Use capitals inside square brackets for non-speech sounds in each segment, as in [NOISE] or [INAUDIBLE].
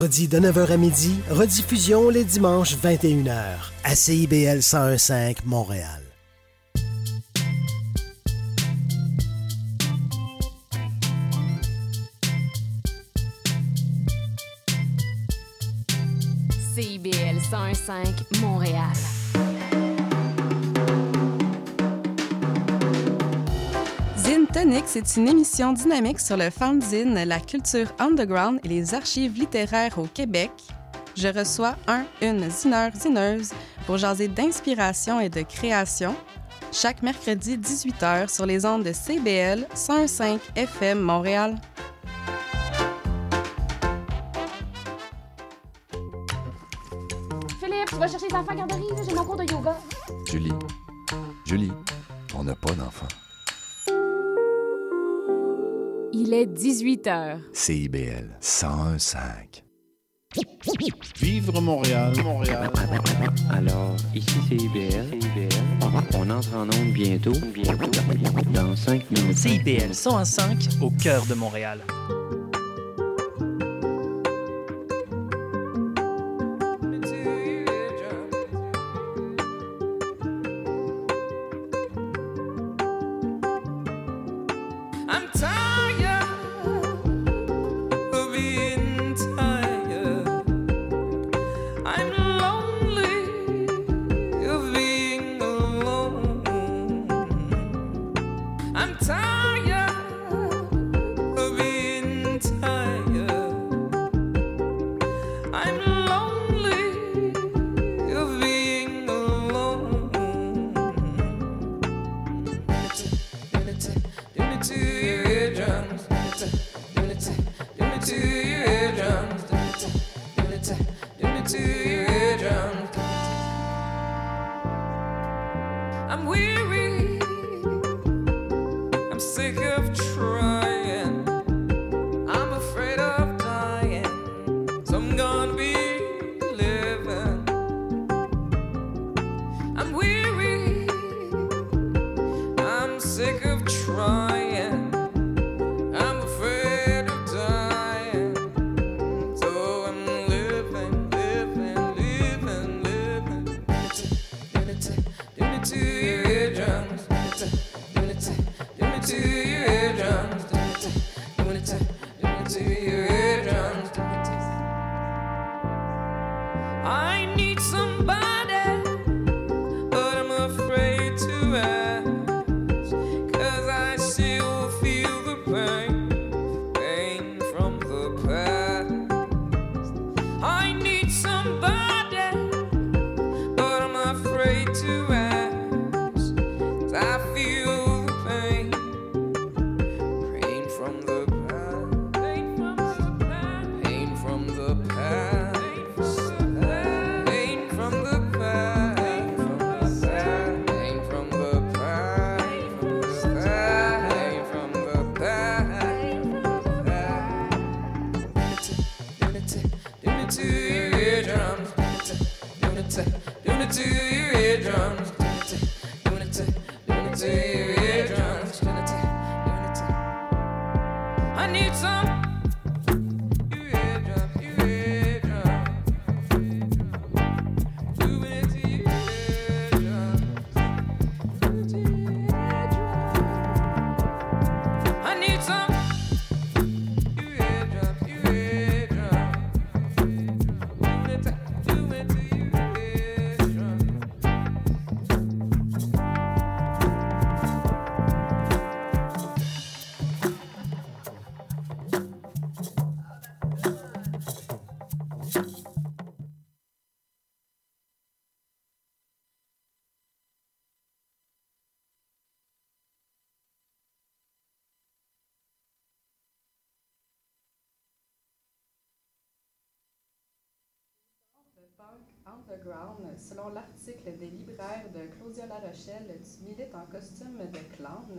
Redit de 9h à midi, rediffusion les dimanches 21h à CIBL 1015 Montréal. CIBL 1015 Montréal. Tonic, c'est une émission dynamique sur le fanzine, la culture underground et les archives littéraires au Québec. Je reçois un, une zineur, zineuse pour jaser d'inspiration et de création chaque mercredi 18h sur les ondes de CBL 105 FM Montréal. Philippe, tu vas chercher les enfants à la garderie, j'ai mon cours de yoga. Julie, Julie, on n'a pas d'enfant. Il est 18h. CIBL 1015. Vivre Montréal, Montréal. Alors, ici c'est IBL. On entre en onde bientôt, bientôt, dans 5 minutes. CIBL 105 au cœur de Montréal. Punk underground, selon l'article des libraires de Claudia Larochelle, tu milites en costume de clown.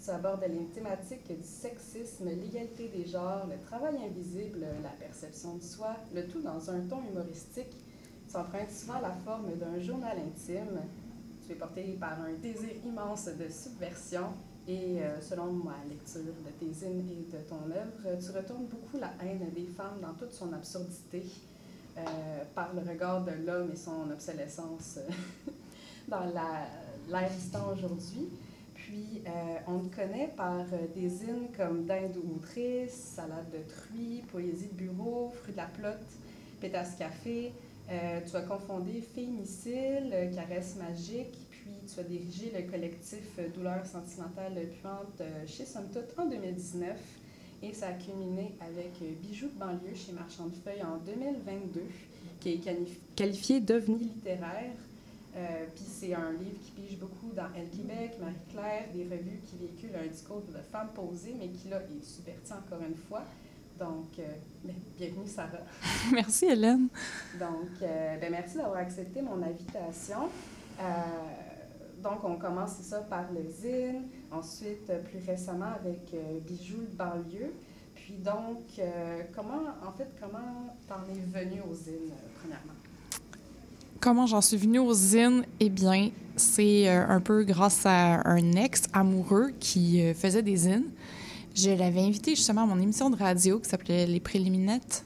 Tu abordes les thématiques du sexisme, l'égalité des genres, le travail invisible, la perception de soi, le tout dans un ton humoristique. Tu empruntes souvent la forme d'un journal intime. Tu es porté par un désir immense de subversion Et euh, selon ma lecture de tes zines et de ton œuvre, tu retournes beaucoup la haine des femmes dans toute son absurdité, euh, par le regard de l'homme et son obsolescence euh, [LAUGHS] dans l'ère temps aujourd'hui. Puis, euh, on te connaît par des zines comme Dinde ou Salade de truie, Poésie de bureau, Fruits de la plotte, Pétasse Café. Tu as confondé Fémicile, Caresse magique, puis tu as dirigé le collectif Douleur sentimentale puante chez Somme Toute en 2019. Et ça a culminé avec euh, Bijoux de banlieue chez Marchand de Feuilles en 2022, qui est qualif- qualifié d'ovni littéraire. Euh, Puis c'est un livre qui pige beaucoup dans Elle Québec, Marie-Claire, des revues qui véhiculent un discours de femme posée, mais qui là est subverti encore une fois. Donc, euh, ben, bienvenue Sarah. [LAUGHS] Merci, Hélène. Donc, euh, ben, merci d'avoir accepté mon invitation. Donc, on commence ça par le zine, ensuite euh, plus récemment avec euh, Bijoux de banlieue. Puis donc, euh, comment, en fait, comment t'en es venu au zine, euh, premièrement? Comment j'en suis venue aux zines? Eh bien, c'est un peu grâce à un ex amoureux qui faisait des zines. Je l'avais invité justement à mon émission de radio qui s'appelait Les Préliminates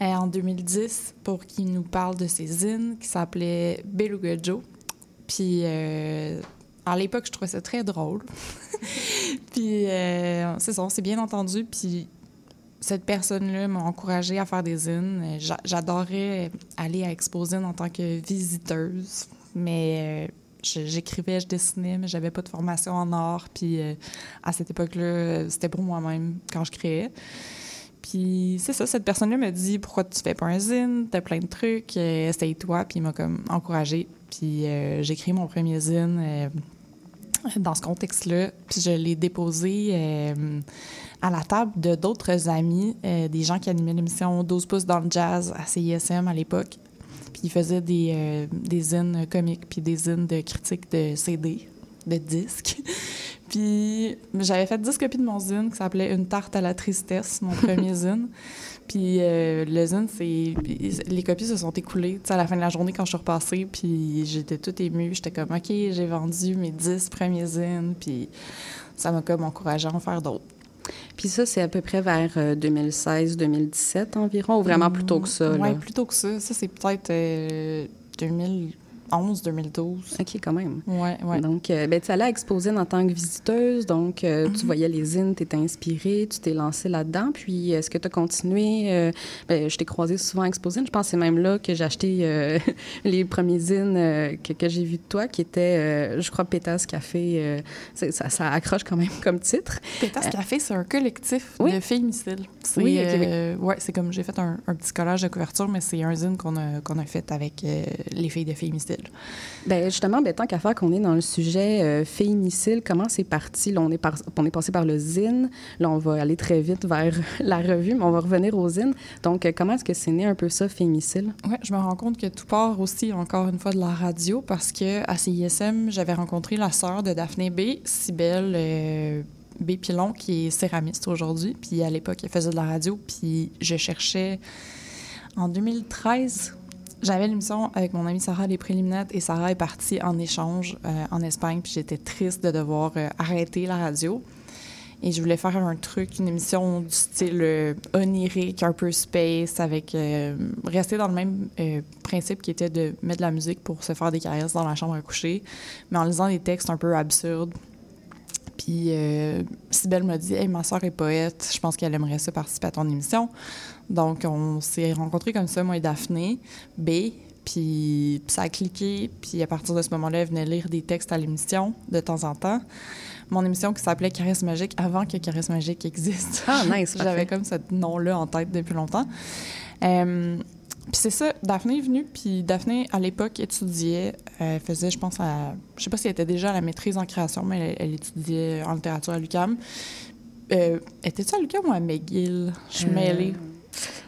en 2010 pour qu'il nous parle de ses zines qui s'appelait Beluga Joe. Puis euh, à l'époque, je trouvais ça très drôle. [LAUGHS] puis euh, c'est ça, on s'est bien entendu. Puis cette personne-là m'a encouragée à faire des zines. J'a- J'adorais aller à Exposine en tant que visiteuse, mais euh, j'écrivais, je dessinais, mais j'avais pas de formation en art. Puis à cette époque-là, c'était pour moi-même quand je créais. Puis c'est ça, cette personne-là me dit pourquoi tu fais pas un zine, t'as plein de trucs, essaye-toi. Puis il m'a comme encouragée. Puis euh, j'ai créé mon premier zine euh, dans ce contexte-là. Puis je l'ai déposé euh, à la table de d'autres amis, euh, des gens qui animaient l'émission 12 pouces dans le jazz à CISM à l'époque. Puis ils faisaient des, euh, des zines comiques, puis des zines de critiques de CD, de disques. [LAUGHS] puis j'avais fait 10 copies de mon zine qui s'appelait Une tarte à la tristesse, mon premier [LAUGHS] zine. Puis euh, le zine, c'est... Les copies se sont écoulées à la fin de la journée quand je suis repassée, puis j'étais toute émue. J'étais comme, OK, j'ai vendu mes 10 premiers zines, puis ça m'a comme encouragée à en faire d'autres. Puis ça, c'est à peu près vers euh, 2016-2017 environ, ou vraiment plus tôt que ça? Oui, là? plus tôt que ça. Ça, c'est peut-être euh, 2011, 2012. OK, quand même. Ouais, ouais. Donc, euh, ben, tu allais à Exposine en tant que visiteuse, donc euh, Mhm. tu voyais les zines, tu étais inspirée, tu t'es lancée là-dedans. Puis, est-ce que tu as continué? euh, ben, je t'ai croisée souvent à Exposine. Je pense que c'est même là que j'ai acheté euh, [LAUGHS] les premiers zines euh, que, que j'ai vus de toi, qui étaient, euh, je crois, Pétasse Café. euh, ça, ça accroche quand même comme titre. Pétasse Café, c'est un collectif Oui. de féminicides. C'est, Oui, oui. euh, ouais, c'est comme j'ai fait un, un petit collage de couverture, mais c'est un zine qu'on a, qu'on a fait avec euh, les filles de Ben justement, ben, tant qu'à faire qu'on est dans le sujet euh, féminicide, comment c'est parti? Là, on, est par- on est passé par le zine. Là, on va aller très vite vers [LAUGHS] la revue, mais on va revenir au zine. Donc, euh, comment est-ce que c'est né un peu ça, féminicide? Ouais, je me rends compte que tout part aussi, encore une fois, de la radio, parce que à CISM, j'avais rencontré la sœur de Daphné B, Cybelle euh, B. Pilon, qui est céramiste aujourd'hui. Puis à l'époque, elle faisait de la radio. Puis je cherchais... En 2013, j'avais l'émission avec mon amie Sarah Les Préliminates et Sarah est partie en échange euh, en Espagne. Puis j'étais triste de devoir euh, arrêter la radio. Et je voulais faire un truc, une émission du style euh, onirique, un peu space, avec rester dans le même principe qui était de mettre de la musique pour se faire des caresses dans la chambre à coucher, mais en lisant des textes un peu absurdes. Puis Sybelle m'a dit Hey, ma soeur est poète, je pense qu'elle aimerait ça participer à ton émission. Donc, on s'est rencontrés comme ça, moi et Daphné, B. Puis ça a cliqué. Puis à partir de ce moment-là, elle venait lire des textes à l'émission de temps en temps. Mon émission qui s'appelait Caresse Magique avant que Caresse Magique existe. Ah, nice, [LAUGHS] J'avais comme ce nom-là en tête depuis longtemps. Euh, puis c'est ça, Daphné est venue, puis Daphné, à l'époque, étudiait, euh, elle faisait, je pense, à, je sais pas si elle était déjà à la maîtrise en création, mais elle, elle étudiait en littérature à l'UQAM. Euh, Étais-tu à l'UQAM ou à McGill? Je suis Euh, mêlée.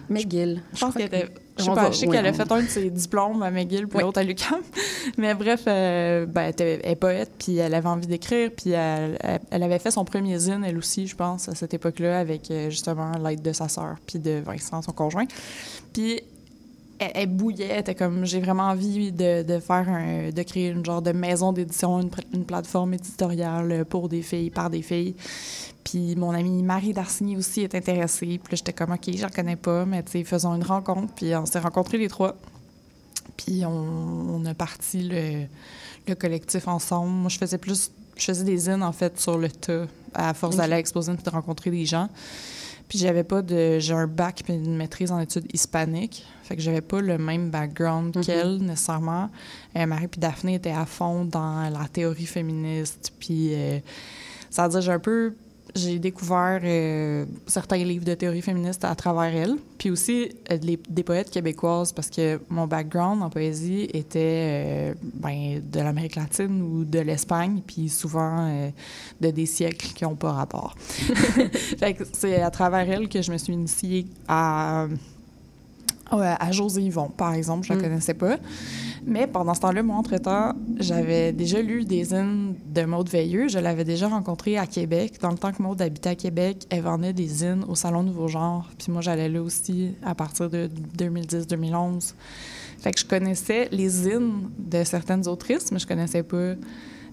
McGill. Je pense crois qu'elle était. Je sais pas, va- je sais oui, qu'elle a fait un de ses diplômes à McGill puis Oui. l'autre à l'UQAM. [LAUGHS] Mais bref, euh, ben, elle, est poète, puis elle avait envie d'écrire, puis elle, elle- elle avait fait son premier zine, elle aussi, je pense, à cette époque-là, avec euh, justement l'aide de sa sœur, puis de Vincent, son conjoint. Puis elle, elle bouillait. Elle était comme, j'ai vraiment envie de, de faire un, de créer une genre de maison d'édition, une, plateforme éditoriale pour des filles, par des filles. Puis mon amie Marie Darcigny aussi est intéressée. Puis là, j'étais comme, OK, j'en connais pas, mais tu sais, faisons une rencontre. Puis on s'est rencontrés les trois. Puis on, on a parti le, le collectif ensemble. Moi, je faisais plus, je faisais des zines, en fait, sur le tas, à force Ok. d'aller à Exposine puis de rencontrer des gens. Puis j'avais pas de. J'ai un bac puis une maîtrise en études hispaniques. Fait que j'avais pas le même background Mhm. qu'elle, nécessairement. Euh, Marie puis Daphné étaient à fond dans la théorie féministe. Puis euh, ça veut dire, j'ai un peu. J'ai découvert euh, certains livres de théorie féministe à travers elle. Puis aussi euh, les- des poètes québécoises, parce que mon background en poésie était euh, ben, de l'Amérique latine ou de l'Espagne, puis souvent euh, de des siècles qui n'ont pas rapport. [LAUGHS] fait que c'est à travers elle que je me suis initiée à, à José Yvon, par exemple. Je ne la Mm. connaissais pas. Mais pendant ce temps-là, moi, entre-temps, j'avais déjà lu des zines de Maude Veilleux. Je l'avais déjà rencontrée à Québec. Dans le temps que Maude habitait à Québec, elle vendait des zines au Salon Nouveau Genre. Puis moi, j'allais là aussi à partir de 2010-2011. Fait que je connaissais les zines de certaines autrices, mais je connaissais pas...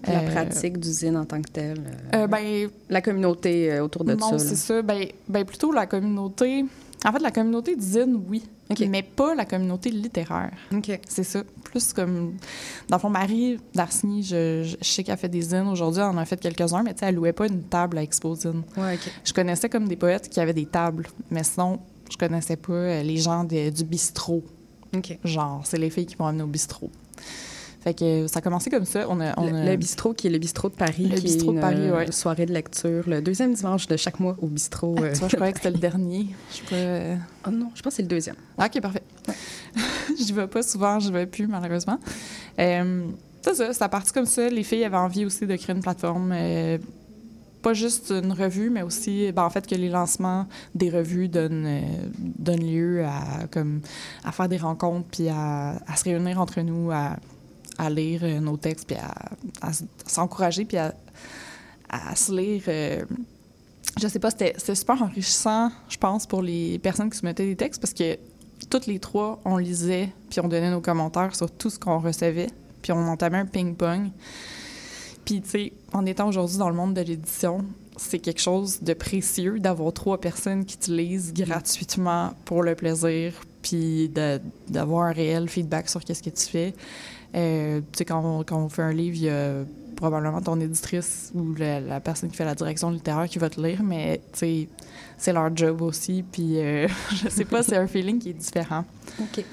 La euh, pratique d'usine en tant que telle. euh, euh, ben, la communauté euh, autour de non, ça. c'est là. ça. Ben, ben, plutôt la communauté... En fait, la communauté d'usine, oui. Mais pas la communauté littéraire. C'est ça. Plus comme. Dans le fond, Marie Darcigny, je, je, je sais qu'elle fait des zines aujourd'hui, elle en a fait quelques-uns, mais tu sais, elle louait pas une table à. Ouais, OK. Je connaissais comme des poètes qui avaient des tables, mais sinon, je connaissais pas euh, les gens de- du bistrot. Genre, c'est les filles qui m'ont amené au bistrot. Fait que ça a commencé comme ça. On a, on Le, a- le bistrot qui est le bistrot de Paris, Le qui bistrot est de une Paris, euh, ouais. soirée de lecture le deuxième dimanche de chaque mois au bistrot. Ah, euh. tu vois, je croyais que c'était le dernier. Je sais pas. euh, [LAUGHS] Oh non, je pense que c'est le deuxième. OK, parfait. [LAUGHS] je vais pas souvent, je vais plus, malheureusement. Euh, c'est ça, c'est à partir comme ça. Les filles avaient envie aussi de créer une plateforme, euh, pas juste une revue, mais aussi, ben, en fait, que les lancements des revues donnent, euh, donnent lieu à, comme, à faire des rencontres, puis à, à se réunir entre nous, à, à lire euh, nos textes, puis à, s'encourager, puis à, se lire. euh, je sais pas, c'était super enrichissant, je pense, pour les personnes qui soumettaient des textes, parce que toutes les trois, on lisait, puis on donnait nos commentaires sur tout ce qu'on recevait, puis on entamait un ping-pong. Puis, tu sais, en étant aujourd'hui dans le monde de l'édition, c'est quelque chose de précieux d'avoir trois personnes qui te lisent gratuitement pour le plaisir, puis d'avoir un réel feedback sur qu'est-ce que tu fais. Euh, tu sais, quand on, quand on fait un livre, il y a probablement ton éditrice ou la, personne qui fait la direction littéraire qui va te lire, mais c'est leur job aussi, puis euh, [LAUGHS] je sais pas, c'est un feeling qui est différent. OK.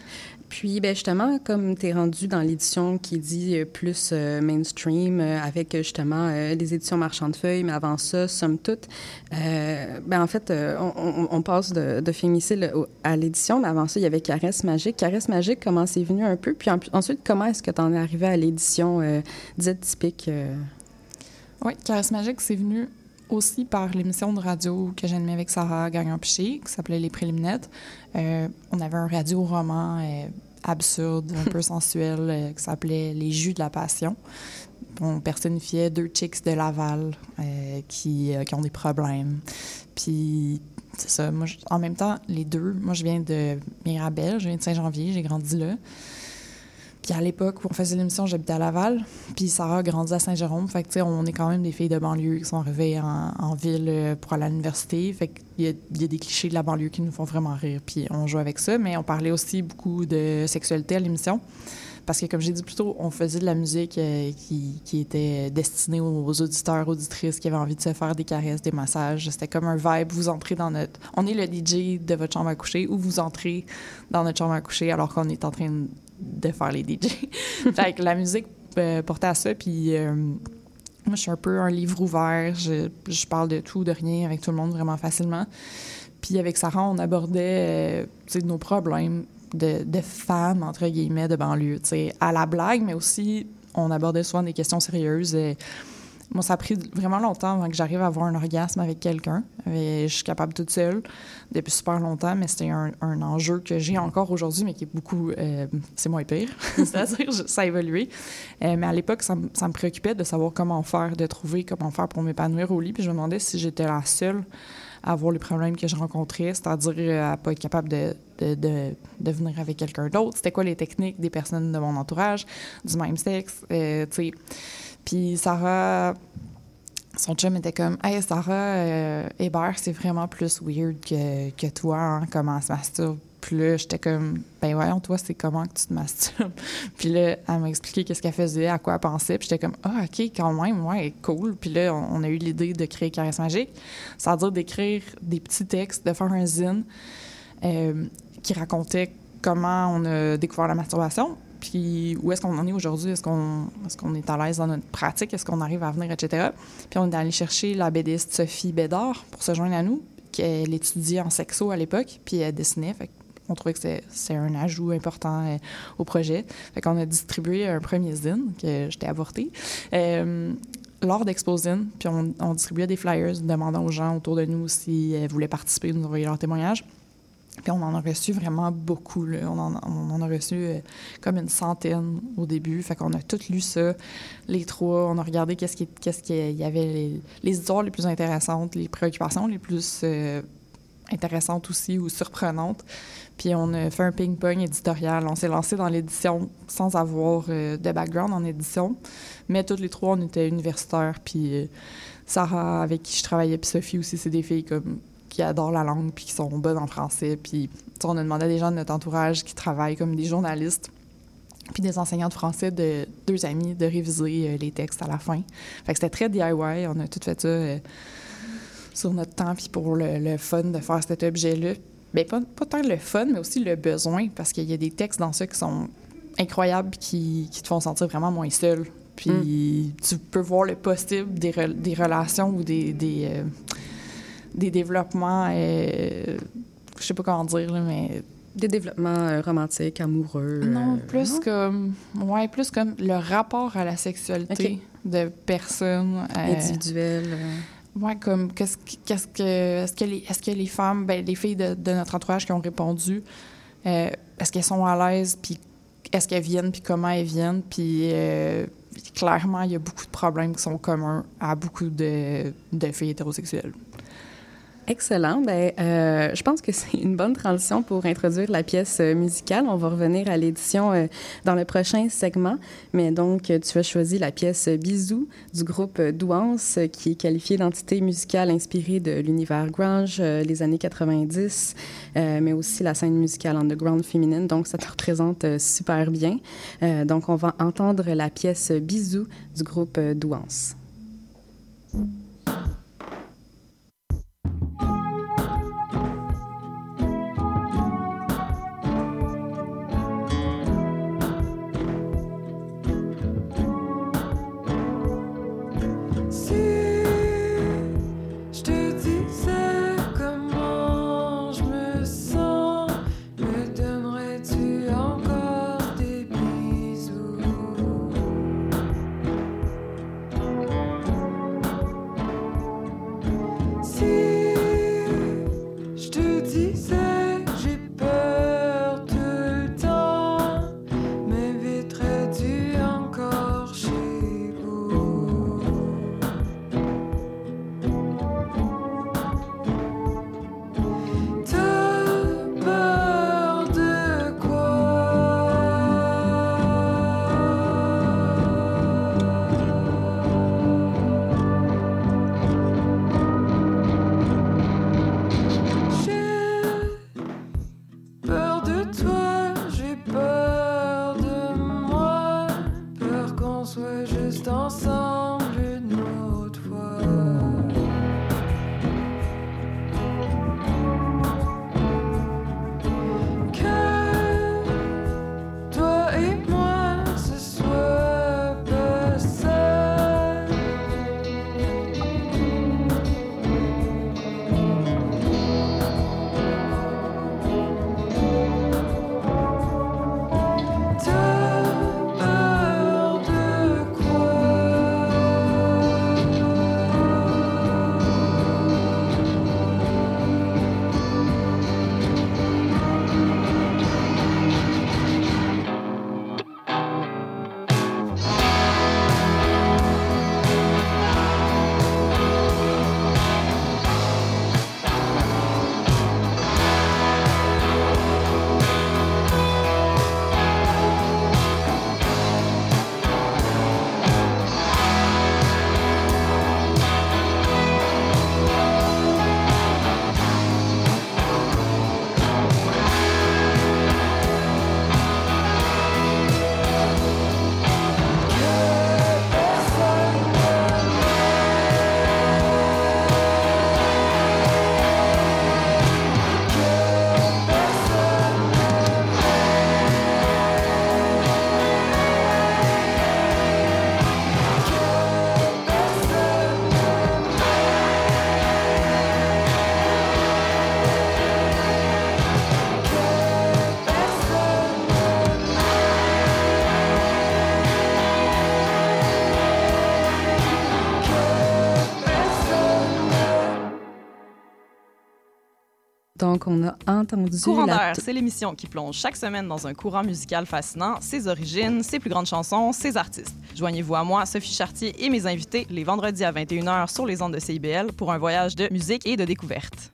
Puis, ben justement, comme tu es rendu dans l'édition qui dit euh, plus euh, mainstream, euh, avec justement les éditions marchand de feuilles, mais avant ça, somme toute, ben en fait, on, passe de, de Fémicile à l'édition, mais avant ça, il y avait Caresse Magique. Caresse Magique, comment c'est venu un peu? Puis en- ensuite, comment est-ce que tu en es arrivé à l'édition dite typique? Oui, Caresse Magique, c'est venu aussi par l'émission de radio que j'animais avec Sarah Gagnon-Piché, qui s'appelait Les Préliminaires. Euh, on avait un radio-roman euh, absurde, un peu [LAUGHS] sensuel, euh, qui s'appelait Les Jus de la Passion. On personnifiait deux chicks de Laval qui, qui ont des problèmes. Puis, c'est ça. Moi, je- en même temps, les deux, moi, je viens de Mirabel, je viens de Saint-Janvier, j'ai grandi là. Puis à l'époque où on faisait l'émission, j'habitais à Laval. Puis Sarah a grandi à Saint-Jérôme. Fait que, tu sais, on est quand même des filles de banlieue qui sont arrivées en, ville euh, pour aller à l'université. Fait qu'il y, y a des clichés de la banlieue qui nous font vraiment rire. Puis on joue avec ça. Mais on parlait aussi beaucoup de sexualité à l'émission. Parce que, comme j'ai dit plus tôt, on faisait de la musique euh, qui, qui était destinée aux auditeurs, auditrices qui avaient envie de se faire des caresses, des massages. C'était comme un vibe. Vous entrez dans notre. On est le DJ de votre chambre à coucher ou vous entrez dans notre chambre à coucher alors qu'on est en train de de faire les DJ. [LAUGHS] la musique euh, portait à ça, puis euh, moi, je suis un peu un livre ouvert. Je, je parle de tout, de rien avec tout le monde vraiment facilement. Puis avec Sarah, on abordait euh, nos problèmes de, de femmes, entre guillemets, de banlieue, à la blague, mais aussi, on abordait souvent des questions sérieuses. Moi, ça a pris vraiment longtemps avant que j'arrive à avoir un orgasme avec quelqu'un. Je suis capable toute seule depuis super longtemps, mais c'était un, un enjeu que j'ai encore aujourd'hui, mais qui est beaucoup... euh, c'est moins pire. [LAUGHS] C'est-à-dire, ça a évolué. Euh, mais à l'époque, ça, ça me préoccupait de savoir comment faire, de trouver comment faire pour m'épanouir au lit. Puis je me demandais si j'étais la seule avoir les problèmes que je rencontrais, c'est-à-dire euh, à pas être capable de, de, de, venir avec quelqu'un d'autre. C'était quoi les techniques des personnes de mon entourage, du même sexe, tu sais. Puis Sarah, son chum était comme Hey, Sarah euh, Hébert, c'est vraiment plus weird que, que toi, hein, comment elle se masturbe. Puis là, j'étais comme Ben voyons, toi, c'est comment que tu te masturbes? [LAUGHS] puis là, elle m'a expliqué qu'est-ce qu'elle faisait, à quoi elle pensait. Puis j'étais comme Ah, OK, quand même, ouais, cool. Puis là, on, a eu l'idée de créer Caresse Magique. C'est-à-dire d'écrire des petits textes, de faire un zine euh, qui racontait comment on a découvert la masturbation, où est-ce qu'on en est aujourd'hui, est-ce qu'on est, à l'aise dans notre pratique, est-ce qu'on arrive à venir, etc. Puis on est allé chercher la BDiste Sophie Bédard pour se joindre à nous, qu'elle étudiait en sexo à l'époque, puis elle dessinait, fait on trouvait que c'est- un ajout important euh, au projet. Fait qu'on a distribué un premier zine, que j'étais avortée, euh, lors d'Exposine, puis on, distribuait des flyers demandant aux gens autour de nous s'ils voulaient participer, nous envoyer leur témoignage. Puis on en a reçu vraiment beaucoup. On, en, a reçu euh, comme une centaine au début. Fait qu'on a tous lu ça, les trois. On a regardé qu'est-ce qu'il y avait, les, les histoires les plus intéressantes, les préoccupations les plus euh, intéressantes aussi ou surprenantes. Puis on a fait un ping-pong éditorial. On s'est lancé dans l'édition sans avoir euh, de background en édition. Mais toutes les trois, on était universitaires. Puis Sarah, avec qui je travaillais, puis Sophie aussi, c'est des filles comme qui adorent la langue puis qui sont bonnes en français. Puis on a demandé à des gens de notre entourage qui travaillent comme des journalistes puis des enseignants de français de deux amis de réviser euh, les textes à la fin. Fait que c'était très DIY. On a tout fait ça euh, sur notre temps puis pour le, le fun de faire cet objet-là. Bien, pas, pas tant le fun, mais aussi le besoin parce qu'il y a des textes dans ça qui sont incroyables qui, qui te font sentir vraiment moins seul. Puis tu peux voir le possible des, re- des relations ou des, des, euh, des développements, euh, je sais pas comment dire, là, mais Des développements euh, romantiques, amoureux. non, euh, plus non? comme ouais, plus comme le rapport à la sexualité de personnes euh, Individuels. euh. Ouais, comme qu'est-ce que- qu'est-ce que est-ce que les est-ce que les femmes, ben les filles de, de notre entourage qui ont répondu, euh, est-ce qu'elles sont à l'aise, puis est-ce qu'elles viennent, puis comment elles viennent, puis euh, clairement il y a beaucoup de problèmes qui sont communs à beaucoup de, de filles hétérosexuelles. Excellent. Ben, euh, je pense que c'est une bonne transition pour introduire la pièce euh, musicale. On va revenir à l'édition euh, dans le prochain segment. Mais donc, tu as choisi la pièce Bisous du groupe Douance, qui est qualifiée d'entité musicale inspirée de l'univers grunge, euh, les années 90, euh, mais aussi la scène musicale underground féminine. Donc, ça te représente super bien. Donc, on va entendre la pièce Bisous du groupe Douance. Donc, on a entendu Courant d'air, c'est l'émission qui plonge chaque semaine dans un courant musical fascinant, ses origines, ses plus grandes chansons, ses artistes. Joignez-vous à moi, Sophie Chartier et mes invités les vendredis à 21h sur les ondes de CIBL pour un voyage de musique et de découverte.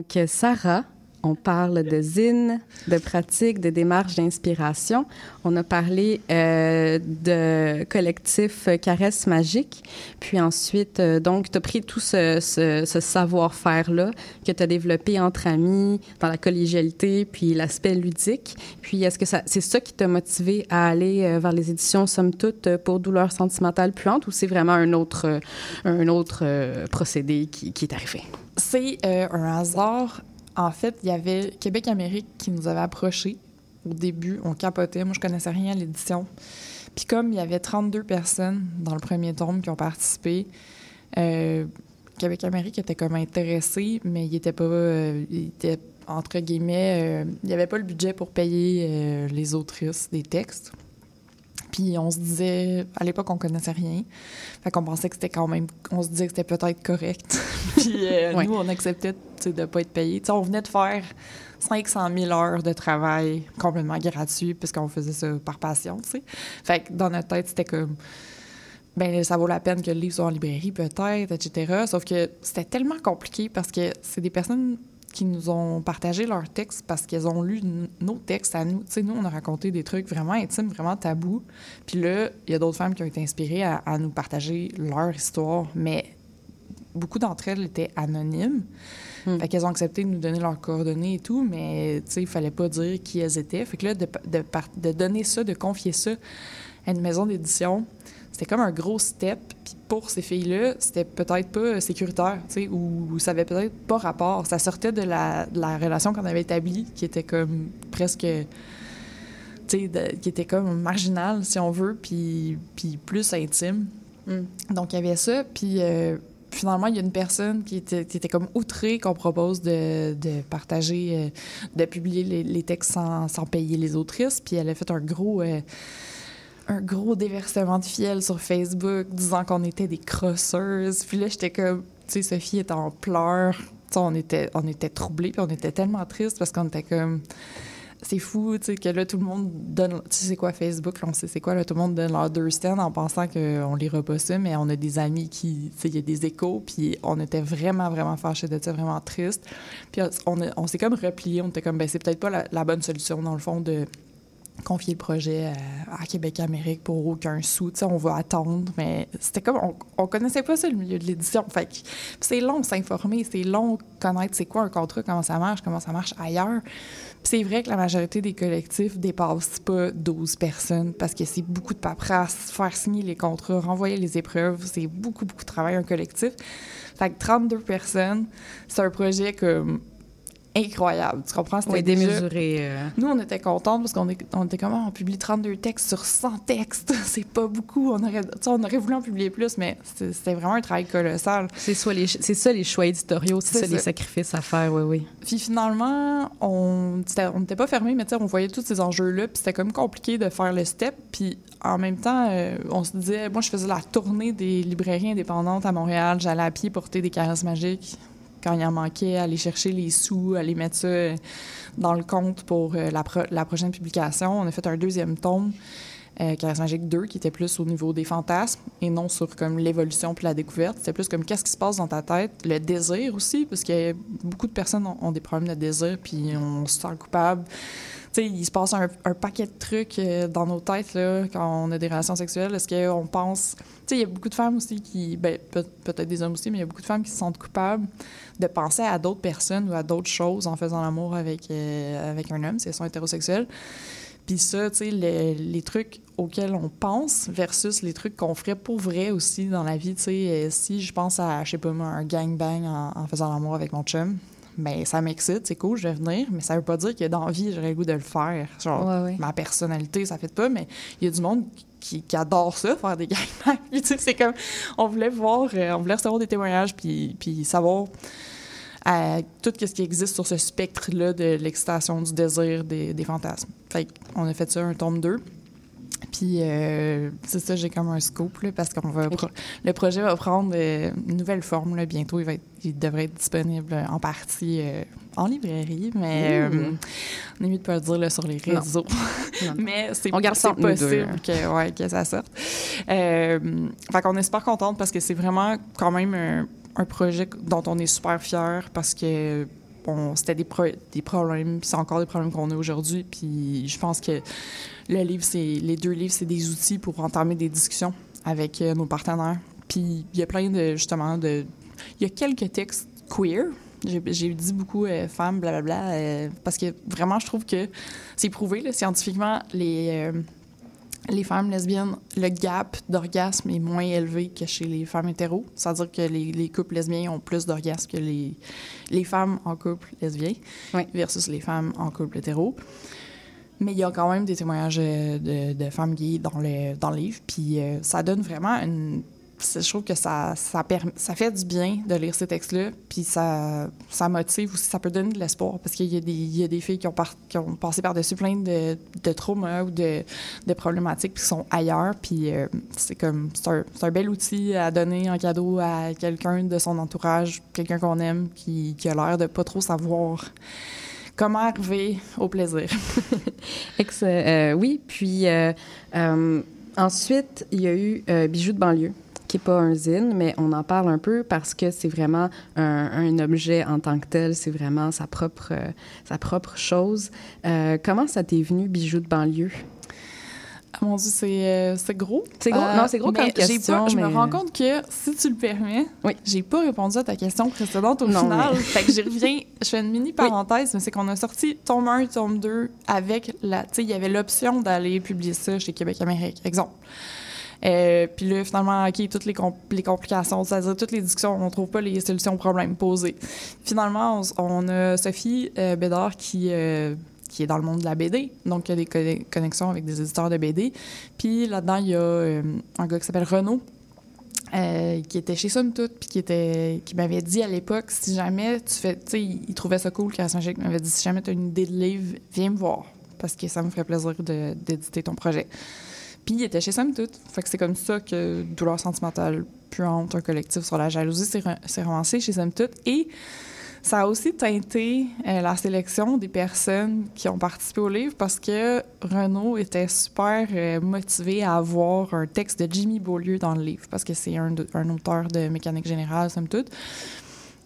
Donc, Sarah, on parle de zine, de pratique, de démarche d'inspiration. On a parlé euh, de collectif Caresse Magique. Puis ensuite, euh, donc, tu as pris tout ce, savoir-faire-là que tu as développé entre amis, dans la collégialité, puis l'aspect ludique. Puis est-ce que c'est ça qui t'a motivé à aller euh, vers les éditions Somme Toute pour Douleur sentimentale puante ou c'est vraiment un autre, un autre procédé qui, qui est arrivé? C'est un hasard. En fait, il y avait Québec-Amérique qui nous avait approchés. Au début, on capotait. Moi, je connaissais rien à l'édition. Puis comme il y avait 32 personnes dans le premier tome qui ont participé, euh, Québec-Amérique était comme intéressé, mais il était pas... euh, il entre guillemets, euh, il n'y avait pas le budget pour payer les autrices des textes. Puis on se disait, à l'époque, on connaissait rien. Fait qu'on pensait que c'était quand même, on se disait que c'était peut-être correct. [LAUGHS] Puis euh, Ouais. nous, on acceptait de ne pas être sais, on venait de faire 500 000 heures de travail complètement gratuit, puisqu'on faisait ça par passion, tu sais. Fait que dans notre tête, c'était comme, ben ça vaut la peine que le livre soit en librairie, peut-être, etc. Sauf que c'était tellement compliqué parce que c'est des personnes qui nous ont partagé leurs textes parce qu'elles ont lu nos textes à nous. Tu sais, nous, on a raconté des trucs vraiment intimes, vraiment tabous. Puis là, il y a d'autres femmes qui ont été inspirées à, à nous partager leur histoire, mais beaucoup d'entre elles étaient anonymes. Hmm. Fait qu'elles ont accepté de nous donner leurs coordonnées et tout, mais tu sais, il fallait pas dire qui elles étaient. Fait que là, de, de donner ça, de confier ça à une maison d'édition, c'était comme un gros step. Puis pour ces filles-là, c'était peut-être pas sécuritaire, tu sais, ou ça avait peut-être pas rapport. Ça sortait de la, de la relation qu'on avait établie, qui était comme presque, tu sais, qui était comme marginale, si on veut, puis, puis plus intime. Mm. Donc, il y avait ça. Puis euh, finalement, il y a une personne qui était, qui était comme outrée qu'on propose de, de partager, euh, de publier les, les textes sans, sans payer les autrices. Puis elle a fait un gros, euh, un gros déversement de fiel sur Facebook disant qu'on était des crosseuses. Puis là, j'étais comme, tu sais, Sophie était en pleurs. Tu sais, on était, on était troublés, puis on était tellement tristes parce qu'on était comme c'est fou, tu sais, que là, tout le monde donne... Tu sais, quoi Facebook? Là, on sait c'est quoi, là, tout le monde donne leur deux en pensant qu'on lira pas ça, mais on a des amis qui... Tu sais, il y a des échos, puis on était vraiment, vraiment fâchés de ça, vraiment triste. Puis on, on s'est comme replié, on était comme, ben c'est peut-être pas la bonne solution, dans le fond, de confier le projet à, à Québec-Amérique pour aucun sou. On va attendre, mais c'était comme... On, on connaissait pas ça, le milieu de l'édition. Fait c'est long s'informer, c'est long connaître c'est quoi un contrat, comment ça marche, comment ça marche ailleurs. C'est vrai que la majorité des collectifs dépassent pas 12 personnes parce que c'est beaucoup de paperasse, faire signer les contrats, renvoyer les épreuves, c'est beaucoup, beaucoup de travail, un collectif. Fait que 32 personnes, c'est un projet comme incroyable. Tu comprends? C'était Oui, déjà- démesuré. euh. nous, on était contentes parce qu'on est- on était comme, Ah, on publie 32 textes sur 100 textes. [LAUGHS] C'est pas beaucoup. On aurait, on aurait voulu en publier plus, mais c'était vraiment un travail colossal. C'est soit les- c'est ça les choix éditoriaux, c'est ça, les sacrifices à faire, oui, oui. Puis finalement, on n'était pas fermé, mais on voyait tous ces enjeux-là, puis c'était comme compliqué de faire le step. Puis en même temps, euh, on se disait, moi, je faisais la tournée des librairies indépendantes à Montréal. J'allais à pied porter des caresses magiques quand il en manquait, aller chercher les sous, aller mettre ça euh, dans le compte pour euh, la, pro- la prochaine publication. On a fait un deuxième tome. Euh, Caresse Magique 2, qui était plus au niveau des fantasmes et non sur comme l'évolution puis la découverte. C'était plus comme qu'est-ce qui se passe dans ta tête, le désir aussi, parce que beaucoup de personnes ont, ont des problèmes de désir puis on se sent coupable. Sais, il se passe un, paquet de trucs euh, dans nos têtes là, quand on a des relations sexuelles. Est-ce qu'on pense... Tu sais, il y a beaucoup de femmes aussi qui... Ben, peut- peut-être des hommes aussi, mais il y a beaucoup de femmes qui se sentent coupables de penser à d'autres personnes ou à d'autres choses en faisant l'amour avec, euh, avec un homme, si elles sont hétérosexuelles. Puis ça, tu sais, le- les trucs auxquels on pense versus les trucs qu'on ferait pour vrai aussi dans la vie, tu sais, euh, si je pense à, je sais pas moi, un gangbang en faisant l'amour avec mon chum, ben ça m'excite, c'est cool, je vais venir, mais ça veut pas dire que dans la vie, j'aurais le goût de le faire. Genre, Ouais, ouais. ma personnalité, ça fait pas, mais il y a du monde qui, qui adore ça, faire des gangbangs. Puis, [LAUGHS] tu sais, c'est comme, on voulait voir, euh, on voulait recevoir des témoignages, puis, puis savoir à tout ce qui existe sur ce spectre-là de l'excitation, du désir, des, des fantasmes. Fait qu'on a fait ça un tome 2. Puis, euh, c'est ça, j'ai comme un scoop, là, parce qu'on va. pro- le projet va prendre euh, une nouvelle forme, là, bientôt. Il, va être- il devrait être disponible en partie euh, en librairie, mais Ouh. euh, on est mieux de pas le dire là, sur les réseaux. Non. [LAUGHS] mais c'est possible que, ouais, que ça sorte. Fait qu'on est super contente parce que c'est vraiment quand même un, un projet dont on est super fier parce que c'était des, des problèmes, c'est encore des problèmes qu'on a aujourd'hui. Puis je pense que le livre, c'est les deux livres, c'est des outils pour entamer des discussions avec euh, nos partenaires. Puis il y a plein de justement de, il y a quelques textes queer. J'ai dit beaucoup euh, femmes, blablabla, euh, parce que vraiment, je trouve que c'est prouvé scientifiquement, les, euh, les femmes lesbiennes, le gap d'orgasme est moins élevé que chez les femmes hétéros. C'est-à-dire que les, les couples lesbiens ont plus d'orgasme que les, les femmes en couple lesbien versus les femmes en couple hétéro. Mais il y a quand même des témoignages euh, de, de femmes gays dans le, dans le livre. Puis euh, ça donne vraiment une. Je trouve que ça, ça, fait du bien de lire ces textes-là. Puis ça, ça motive aussi, ça peut donner de l'espoir. Parce qu'il y, a des- il y a des filles qui ont, qui ont passé par-dessus plein de, de traumas ou de, de problématiques qui sont ailleurs. Puis euh, c'est comme. C'est un, un bel outil à donner en cadeau à quelqu'un de son entourage, quelqu'un qu'on aime, qui, qui a l'air de pas trop savoir comment arriver au plaisir. [LAUGHS] Euh, oui, puis euh, ensuite, il y a eu euh, Bijoux de banlieue, qui n'est pas un zine, mais on en parle un peu parce que c'est vraiment un, un objet en tant que tel, c'est vraiment sa propre, euh, sa propre chose. Euh, comment ça t'est venu, Bijoux de banlieue? Ah, mon Dieu, c'est euh, c'est gros. C'est gros? Non, c'est gros mais comme j'ai question, pas- je me rends compte que, si tu le permets, j'ai pas répondu à ta question précédente au Non, final. mais- [LAUGHS] fait que j'y reviens. Je fais une mini parenthèse, mais c'est qu'on a sorti tome 1 tome 2 avec la... Tu sais, il y avait l'option d'aller publier ça chez Québec Amérique, exemple. Euh, puis là, finalement, OK, toutes les, com- les complications, c'est-à-dire toutes les discussions, on trouve pas les solutions aux problèmes posés. Finalement, on, a Sophie euh, Bédard qui, euh, qui est dans le monde de la BD, donc qui a des conne- connexions avec des éditeurs de BD. Puis là-dedans, il y a euh, un gars qui s'appelle Renaud, qui était chez Somme puis qui, qui m'avait dit à l'époque, si jamais tu fais, tu sais, il, il trouvait ça cool qu'à Saint-Jacques m'avait dit, si jamais tu as une idée de livre, viens me voir, parce que ça me ferait plaisir d'éditer ton projet. Puis il était chez Somme Toute. Fait que c'est comme ça que Douleur sentimentale puante, un collectif sur la jalousie, s'est romancé chez Somme Toute. Et ça a aussi teinté euh, la sélection des personnes qui ont participé au livre parce que Renaud était super euh, motivé à avoir un texte de Jimmy Beaulieu dans le livre parce que c'est un, un auteur de mécanique générale, somme toute.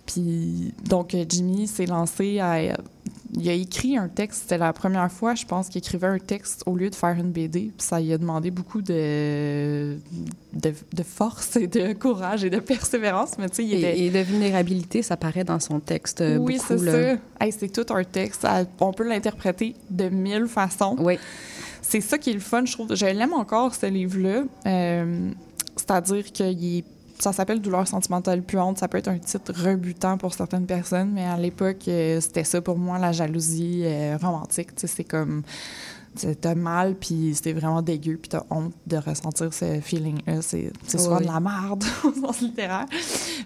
Puis, donc, euh, Jimmy s'est lancé à. Il a écrit un texte. C'était la première fois, je pense, qu'il écrivait un texte au lieu de faire une BD. Puis ça lui a demandé beaucoup de, de, de force et de courage et de persévérance. Mais il était. Et, et de vulnérabilité, ça paraît dans son texte euh, Oui, c'est ça. Hey, c'est tout un texte. On peut l'interpréter de mille façons. Oui. C'est ça qui est le fun, je trouve. Je l'aime encore, ce livre-là. Euh, C'est-à-dire qu'il est ça s'appelle Douleur sentimentale puante. Ça peut être un titre rebutant pour certaines personnes, mais à l'époque, euh, c'était ça pour moi, la jalousie euh, romantique. C'est comme. T'as mal, puis c'était vraiment dégueu, puis t'as honte de ressentir ce feeling-là. C'est c'est souvent Oui. de la merde, [LAUGHS] au sens littéraire.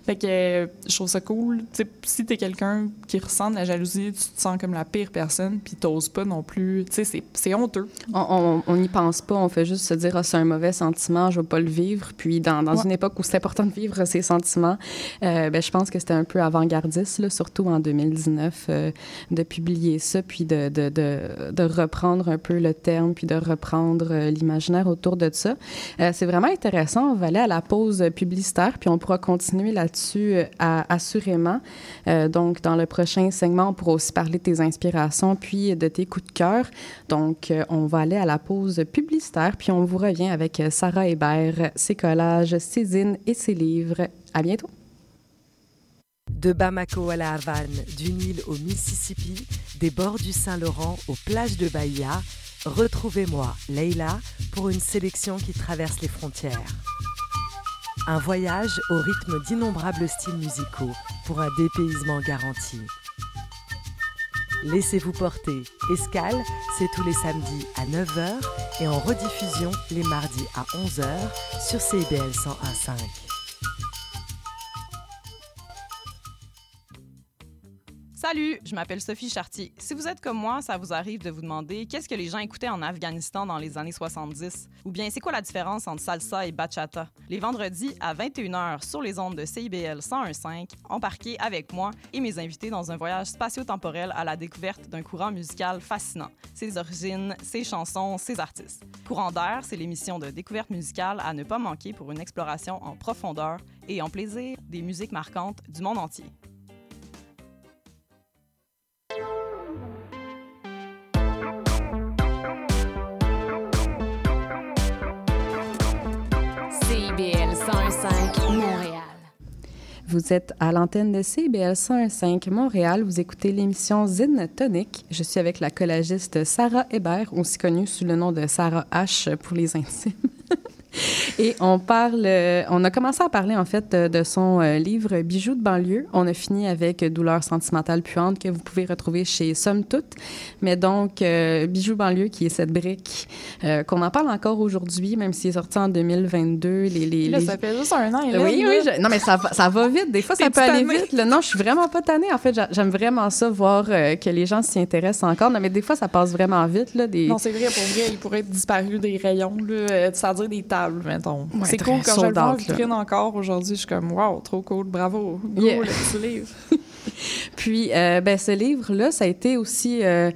Fait que je trouve ça cool. Tu sais, si t'es quelqu'un qui ressent de la jalousie, tu te sens comme la pire personne, puis t'oses pas non plus. Tu sais, c'est- c'est honteux. On- n'y pense pas, on fait juste se dire ah, c'est un mauvais sentiment, je vais pas le vivre. Puis dans, dans Ouais. une époque où c'est important de vivre ces sentiments, euh, ben, je pense que c'était un peu avant-gardiste, là, surtout en 2019, euh, de publier ça, puis de, de, de, de reprendre un peu le terme, puis de reprendre euh, l'imaginaire autour de ça. Euh, c'est vraiment intéressant. On va aller à la pause publicitaire, puis on pourra continuer là-dessus euh, assurément. Donc, dans le prochain segment, on pourra aussi parler de tes inspirations, puis de tes coups de cœur. Donc, on va aller à la pause publicitaire, puis on vous revient avec Sarah Hébert, ses collages, ses zines et ses livres. À bientôt. De Bamako à la Havane, du Nil au Mississippi, des bords du Saint-Laurent aux plages de Bahia, retrouvez-moi, Leila, pour une sélection qui traverse les frontières. Un voyage au rythme d'innombrables styles musicaux pour un dépaysement garanti. Laissez-vous porter. Escale, c'est tous les samedis à 9h et en rediffusion les mardis à 11h sur CIBL 101.5. Salut, je m'appelle Sophie Chartier. Si vous êtes comme moi, ça vous arrive de vous demander qu'est-ce que les gens écoutaient en Afghanistan dans les années 70 ou bien c'est quoi la différence entre salsa et bachata? Les vendredis à 21h sur les ondes de CIBL 101.5, embarquez avec moi et mes invités dans un voyage spatio-temporel à la découverte d'un courant musical fascinant, ses origines, ses chansons, ses artistes. Courant d'air, c'est l'émission de découverte musicale à ne pas manquer pour une exploration en profondeur et en plaisir des musiques marquantes du monde entier. 101.5 Montréal. Vous êtes à l'antenne de CBL 101.5 Montréal. Vous écoutez l'émission Zine Tonic. Je suis avec la collagiste Sarah Hébert, aussi connue sous le nom de Sarah H pour les intimes. [LAUGHS] Et on parle, euh, on a commencé à parler en fait euh, de son euh, livre Bijoux de banlieue. On a fini avec Douleur sentimentale puante que vous pouvez retrouver chez Somme Toute. Mais donc euh, Bijoux de banlieue qui est cette brique qu'on en parle encore aujourd'hui, même s'il est sorti en 2022. Les, les, Là, les- ça fait juste un an. Oui, oui. je- Non, mais ça, va- ça va vite. Des fois, ça peut aller tannée? vite. là. Non, je suis vraiment pas tannée. En fait, j'a- j'aime vraiment ça, voir que les gens s'y intéressent encore. Non, mais des fois, ça passe vraiment vite. Là, des... Non, c'est vrai, pour vrai, il pourrait être disparu des rayons, là, c'est-à-dire des tables, mettons. Ouais, c'est cool quand je le vois vitrine encore aujourd'hui, je suis comme, wow, trop cool, bravo, go, Yeah. le petit livre. [LAUGHS] Puis, euh, ben, ce livre-là, ça a été aussi. euh,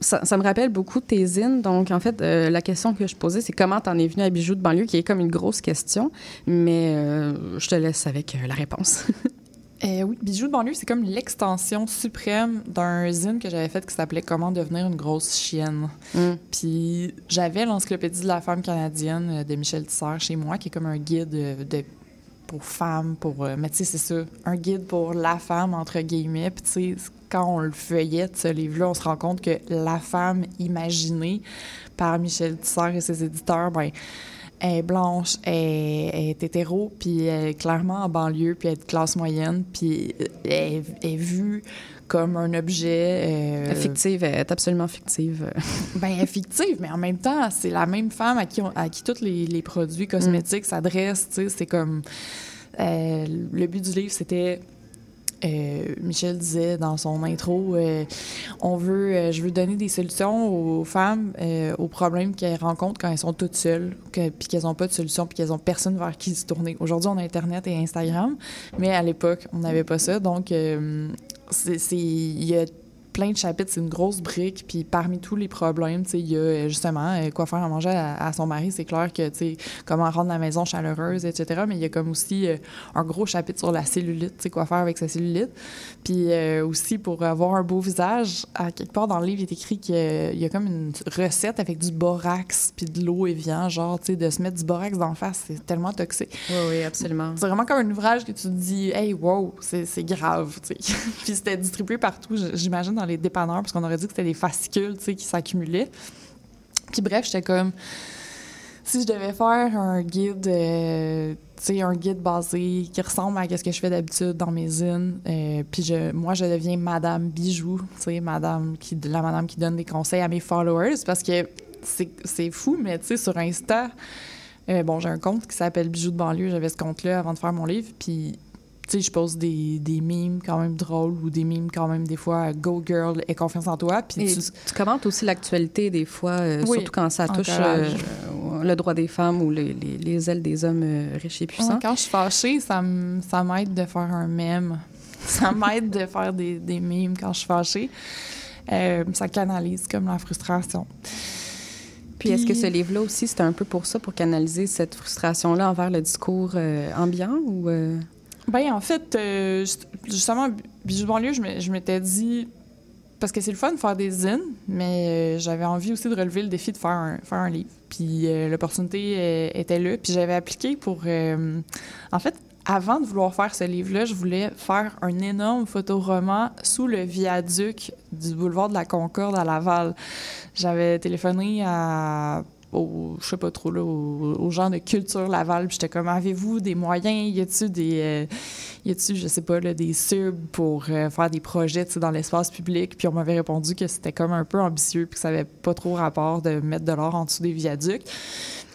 ça, ça me rappelle beaucoup tes zines. Donc, en fait, euh, la question que je posais, c'est comment t'en es venu à Bijoux de banlieue, qui est comme une grosse question. Mais euh, je te laisse avec euh, la réponse. [LAUGHS] Euh, oui, Bijoux de banlieue, c'est comme l'extension suprême d'un zine que j'avais fait qui s'appelait Comment devenir une grosse chienne. Mm. Puis j'avais l'encyclopédie de la femme canadienne euh, de Michel Tisser chez moi, qui est comme un guide euh, de pour femmes, pour... mais tu sais, c'est ça, un guide pour la femme, entre guillemets. Puis tu sais, quand on le feuillette, ce livre-là, on se rend compte que la femme imaginée par Michel Tisser et ses éditeurs, ben elle est blanche, elle, elle est hétéro, puis elle est clairement en banlieue, puis elle est de classe moyenne, puis elle, est- elle est vue comme un objet... euh, fictive, elle est absolument fictive. [LAUGHS] ben, elle est fictive, mais en même temps, c'est la même femme à qui, on- à qui tous les, les produits cosmétiques s'adressent. tu sais, C'est comme. euh, le but du livre, c'était. Euh, Michel disait dans son intro, euh, on veut, euh, je veux donner des solutions aux femmes euh, aux problèmes qu'elles rencontrent quand elles sont toutes seules, puis qu'elles n'ont pas de solution, puis qu'elles ont personne vers qui se tourner. Aujourd'hui, on a Internet et Instagram, mais à l'époque, on n'avait pas ça. Donc, il y a plein de chapitres, c'est une grosse brique, puis parmi tous les problèmes, tu sais, il y a euh, justement euh, quoi faire à manger à, à son mari, c'est clair que, tu sais, comment rendre la maison chaleureuse, etc., mais il y a comme aussi euh, un gros chapitre sur la cellulite, tu sais, quoi faire avec sa cellulite, puis euh, aussi pour avoir un beau visage, à quelque part dans le livre, il est écrit qu'il y a comme une recette avec du borax puis de l'eau évian, genre, tu sais, de se mettre du borax d'en face, c'est tellement toxique. Oui, oui, absolument. C'est vraiment comme un ouvrage que tu te dis, hey, wow, c'est grave, tu sais. [LAUGHS] Puis c'était distribué partout, j'imagine, les dépanneurs, parce qu'on aurait dit que c'était des fascicules, tu sais, qui s'accumulaient. Puis bref, j'étais comme, si je devais faire un guide, euh, un guide basé qui ressemble à ce que je fais d'habitude dans mes zines, euh, puis je, moi, je deviens Madame Bijou, Madame qui, la Madame qui donne des conseils à mes followers, parce que c'est fou, mais tu sais, sur Insta, euh, bon, j'ai un compte qui s'appelle Bijoux de banlieue. J'avais ce compte-là avant de faire mon livre. Puis, tu sais, je pose des, des mimes quand même drôles ou des mimes quand même des fois Go girl et confiance en toi. Puis, tu- commentes aussi l'actualité des fois, euh, Oui, surtout quand ça touche encourage. euh, le droit des femmes ou les, les- les ailes des hommes euh, riches et puissants. Ouais, quand je suis fâchée, ça m'aide de faire un mème. [LAUGHS] Ça m'aide de faire des, des mimes quand je suis fâchée. Euh, ça canalise comme la frustration. Puis est-ce que ce livre-là aussi, c'était un peu pour ça, pour canaliser cette frustration-là envers le discours euh, ambiant ou... Ben en fait, euh, just- justement, Bijou banlieue, je m'étais dit parce que c'est le fun de faire des zines, mais euh, j'avais envie aussi de relever le défi de faire un, faire un livre. Puis euh, l'opportunité euh, était là, puis j'avais appliqué pour en fait avant de vouloir faire ce livre-là, je voulais faire un énorme photoroman sous le viaduc du boulevard de la Concorde à Laval. J'avais téléphoné à au, je sais pas trop, là, gens de Culture Laval. Puis j'étais comme, avez-vous des moyens? Y a-tu des, euh, y a-tu, je sais pas, là, des subs pour euh, faire des projets, dans l'espace public? Puis on m'avait répondu que c'était comme un peu ambitieux puis que ça avait pas trop rapport de mettre de l'or en dessous des viaducs.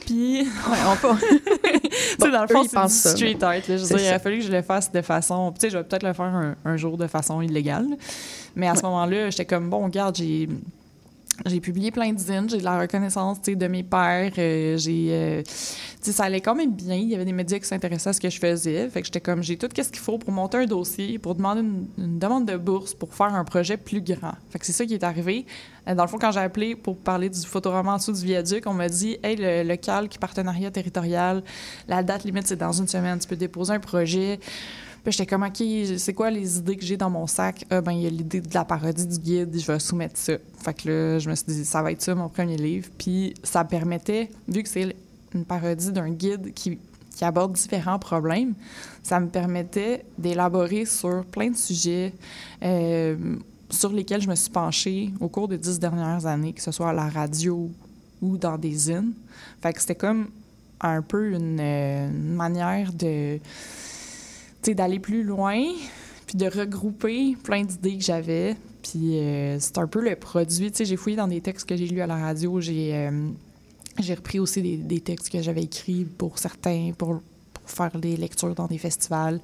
Puis, [LAUGHS] Ouais, on peut- [LAUGHS] Tu sais, dans le fond, ils c'est ça, street mais- art. là. Je veux dire, il ça. a fallu que je le fasse de façon... Tu sais, je vais peut-être le faire un, un jour de façon illégale. Mais à ce moment-là, j'étais comme, bon, regarde, j'ai... J'ai publié plein de zines, j'ai de la reconnaissance de mes pairs, euh, j'ai euh, ça allait quand même bien, il y avait des médias qui s'intéressaient à ce que je faisais, fait que j'étais comme j'ai tout ce qu'il faut pour monter un dossier, pour demander une, une demande de bourse pour faire un projet plus grand. Fait que c'est ça qui est arrivé. Euh, Dans le fond quand j'ai appelé pour parler du photoroman en dessous du viaduc, on m'a dit "Hey le, le calque partenariat territorial, la date limite c'est dans une semaine, tu peux déposer un projet." Puis j'étais comme, OK, c'est quoi les idées que j'ai dans mon sac? Ah, ben, il y a l'idée de la parodie du guide, je vais soumettre ça. Fait que là, je me suis dit, ça va être ça, mon premier livre. Puis ça permettait, vu que c'est une parodie d'un guide qui, qui aborde différents problèmes, ça me permettait d'élaborer sur plein de sujets euh, sur lesquels je me suis penchée au cours des dix dernières années, que ce soit à la radio ou dans des zines. Fait que c'était comme un peu une, euh, manière de d'aller plus loin, puis de regrouper plein d'idées que j'avais. Puis euh, c'est un peu le produit. Tu sais, j'ai fouillé dans des textes que j'ai lus à la radio. J'ai euh, repris aussi des, des textes que j'avais écrits pour certains, pour, pour faire des lectures dans des festivals.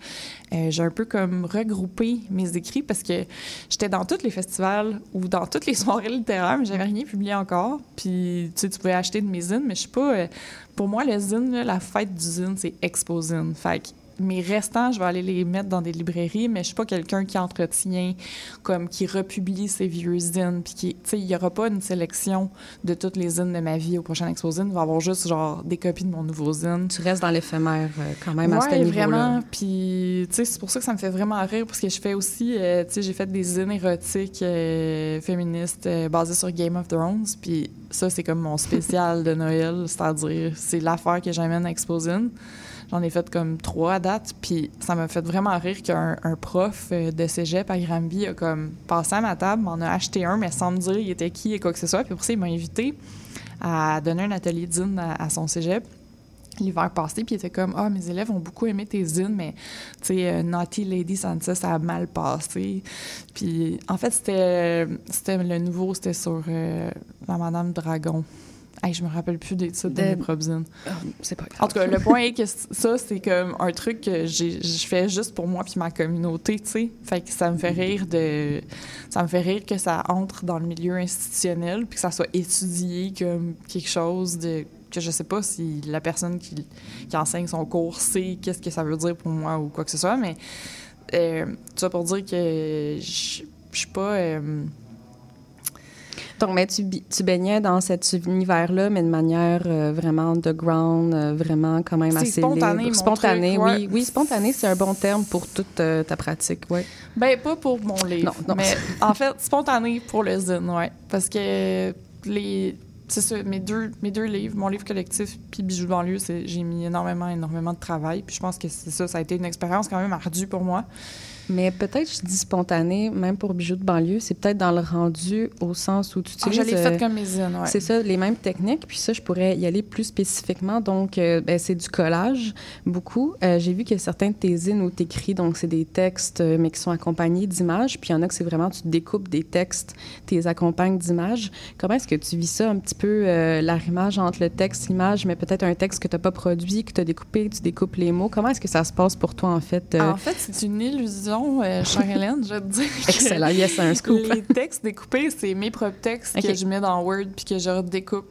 Euh, j'ai un peu comme regroupé mes écrits parce que j'étais dans tous les festivals ou dans toutes les [LAUGHS] soirées littéraires, mais j'avais rien publié encore. Puis tu sais, tu pouvais acheter de mes zines, mais je sais pas. pour moi, le zine, la fête du zine, c'est Exposine. Fait que mes restants, je vais aller les mettre dans des librairies, mais je suis pas quelqu'un qui entretient, comme qui republie ses vieux zines, puis qui, tu sais, il y aura pas une sélection de toutes les zines de ma vie au prochain Exposine. Il va y avoir juste genre des copies de mon nouveau zine. Tu restes dans l'éphémère euh, quand même à ce Ouais, niveau-là. vraiment. Puis, tu sais, c'est pour ça que ça me fait vraiment rire, parce que je fais aussi, euh, tu sais, j'ai fait des zines érotiques euh, féministes euh, basées sur Game of Thrones. Puis ça, c'est comme mon spécial de Noël, c'est-à-dire, c'est l'affaire que j'amène à Exposine. J'en ai fait comme trois à date, puis ça m'a fait vraiment rire qu'un un prof euh, de cégep à Granby a comme passé à ma table, m'en a acheté un, mais sans me dire il était qui et quoi que ce soit. Puis pour ça, il m'a invité à donner un atelier de zine à, à son cégep l'hiver passé, puis il était comme Ah, mes élèves ont beaucoup aimé tes zines, mais tu sais, euh, Naughty Lady Sansa, ça a mal passé. Puis en fait, c'était c'était le nouveau, c'était sur euh, la Madame Dragon. Hey, je me rappelle plus des titres de, De- propres zines. c'est pas grave. En tout cas, le [LAUGHS] point est que ça, c'est comme un truc que je fais juste pour moi puis ma communauté, tu sais. Fait que ça me fait rire de... Ça me fait rire que ça entre dans le milieu institutionnel puis que ça soit étudié comme quelque chose de... que je sais pas si la personne qui, qui enseigne son cours sait qu'est-ce que ça veut dire pour moi ou quoi que ce soit, mais euh, tout ça pour dire que je je suis pas... euh, Donc, mais tu, tu baignais dans cet univers-là, mais de manière euh, vraiment underground, euh, vraiment quand même assez spontané, libre. mon Spontané, truc, ouais. oui. Oui, spontané, c'est un bon terme pour toute euh, ta pratique, oui. Ben, pas pour mon livre. Non, non. Mais [LAUGHS] en fait, spontané pour le zine, ouais. Parce que les. C'est ça, mes deux, mes deux livres, mon livre collectif puis Bijoux de banlieue, j'ai mis énormément, énormément de travail. Puis je pense que c'est ça, ça a été une expérience quand même ardue pour moi. Mais peut-être, je dis spontané, même pour bijoux de banlieue, c'est peut-être dans le rendu au sens où tu Ah, utilises... je l'ai euh, fait comme mes ouais. C'est ça, les mêmes techniques. Puis ça, je pourrais y aller plus spécifiquement. Donc, euh, ben, c'est du collage, beaucoup. Euh, J'ai vu a certains de tes zines où tu écris, donc c'est des textes, euh, mais qui sont accompagnés d'images. Puis il y en a que c'est vraiment, tu découpes des textes, tu les accompagnes d'images. Comment est-ce que tu vis ça un petit peu, euh, l'arrimage entre le texte, l'image, mais peut-être un texte que tu n'as pas produit, que tu as découpé, tu découpes les mots? Comment est-ce que ça se passe pour toi, en fait? euh? En fait, c'est une illusion, euh, chère [LAUGHS] Hélène, je vais te dire. Excellent, yes, un scoop. Les textes découpés, c'est mes propres textes que je mets dans Word puis que je redécoupe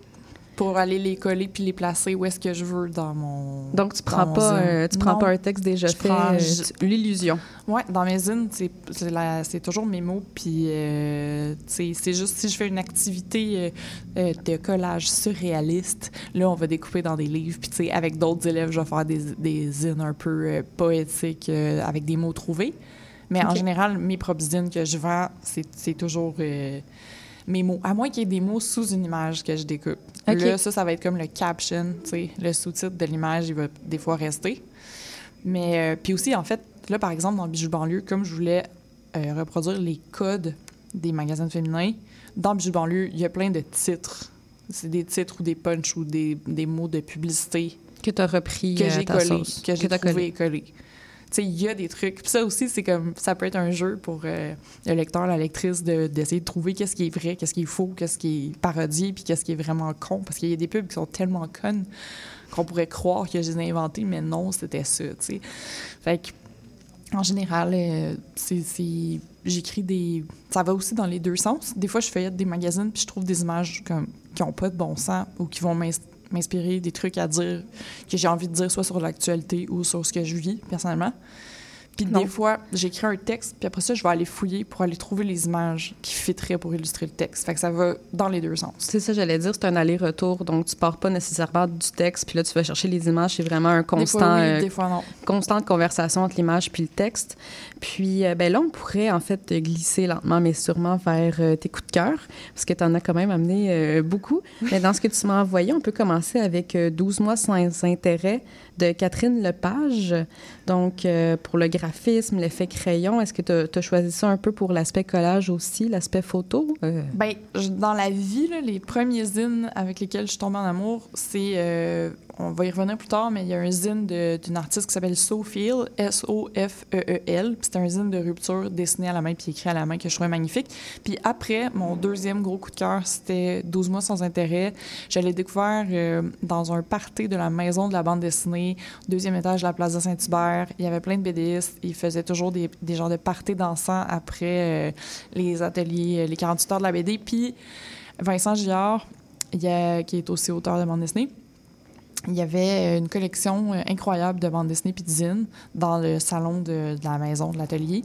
pour aller les coller puis les placer où est-ce que je veux dans mon. Donc, tu prends pas, euh, tu prends Non. pas un texte déjà Je fait, prends euh, l'illusion. Ouais, dans mes zines, c'est c'est la- c'est toujours mes mots, puis euh, c'est c'est juste si je fais une activité euh, de collage surréaliste, là, on va découper dans des livres, puis tu sais, avec d'autres élèves, je vais faire des, des zines un peu poétiques avec des mots trouvés. Mais en général, mes propres zines que je vends, c'est c'est toujours mes mots. À moins qu'il y ait des mots sous une image que je découpe. Ok. Là, ça, ça va être comme le caption, tu sais, le sous-titre de l'image, il va des fois rester. Mais euh, puis aussi, en fait, là, par exemple, dans Bijoux banlieue, comme je voulais euh, reproduire les codes des magazines féminins, dans Bijoux banlieue, il y a plein de titres. C'est des titres ou des punchs ou des, des mots de publicité Que tu as repris que euh, j'ai collé, que j'ai trouvé et collé. Sais, il y a des trucs. Puis ça aussi, c'est comme ça peut être un jeu pour euh, le lecteur, la lectrice, de- d'essayer de, trouver qu'est-ce qui est vrai, qu'est-ce qui est faux, qu'est-ce qui est parodié, puis qu'est-ce qui est vraiment con. Parce qu'il y a des pubs qui sont tellement connes qu'on pourrait croire que je les ai inventés, mais non, c'était ça, tu sais. Fait que, en général, euh, c'est, j'écris des... Ça va aussi dans les deux sens. Des fois, je feuillette des magazines puis je trouve des images comme, qui n'ont pas de bon sens ou qui vont m'inspirer des trucs à dire que j'ai envie de dire soit sur l'actualité ou sur ce que je vis personnellement. Puis des fois, j'écris un texte, puis après ça, je vais aller fouiller pour aller trouver les images qui fitteraient pour illustrer le texte. Fait que ça va dans les deux sens. C'est ça, j'allais dire, c'est un aller-retour. Donc, tu pars pas nécessairement du texte, puis là, tu vas chercher les images. C'est vraiment un Des fois, constant, oui, euh, des fois, non. constante conversation entre l'image puis le texte. Puis, euh, ben là, on pourrait en fait glisser lentement, mais sûrement vers euh, tes coups de cœur, parce que tu en as quand même amené beaucoup. Mais dans ce que tu m'as envoyé, on peut commencer avec euh, 12 mois sans intérêt de Catherine Lepage. Donc, euh, pour le graphisme, l'effet crayon, est-ce que tu as choisi ça un peu pour l'aspect collage aussi, l'aspect photo? Euh, je- dans la vie, les premiers zines avec lesquels je suis tombée en amour, c'est. euh, on va y revenir plus tard, mais il y a un zine d'une artiste qui s'appelle Sophie, S-O-F-E-E-L. C'est un zine de rupture dessiné à la main puis écrit à la main que je trouvais magnifique. Puis après, mon deuxième gros coup de cœur, c'était 12 mois sans intérêt. Je l'ai découvert euh, dans un party de la maison de la bande dessinée, deuxième étage de la place de Saint-Hubert. Il y avait plein de BDistes. Ils faisaient toujours des, des genres de parties dansants après euh, les ateliers, euh, les 48 heures de la BD. Puis Vincent Gillard, il a- qui est aussi auteur de bande dessinée, il y avait une collection euh, incroyable de bandes dessinées puis de dans le salon de, de la maison, de l'atelier.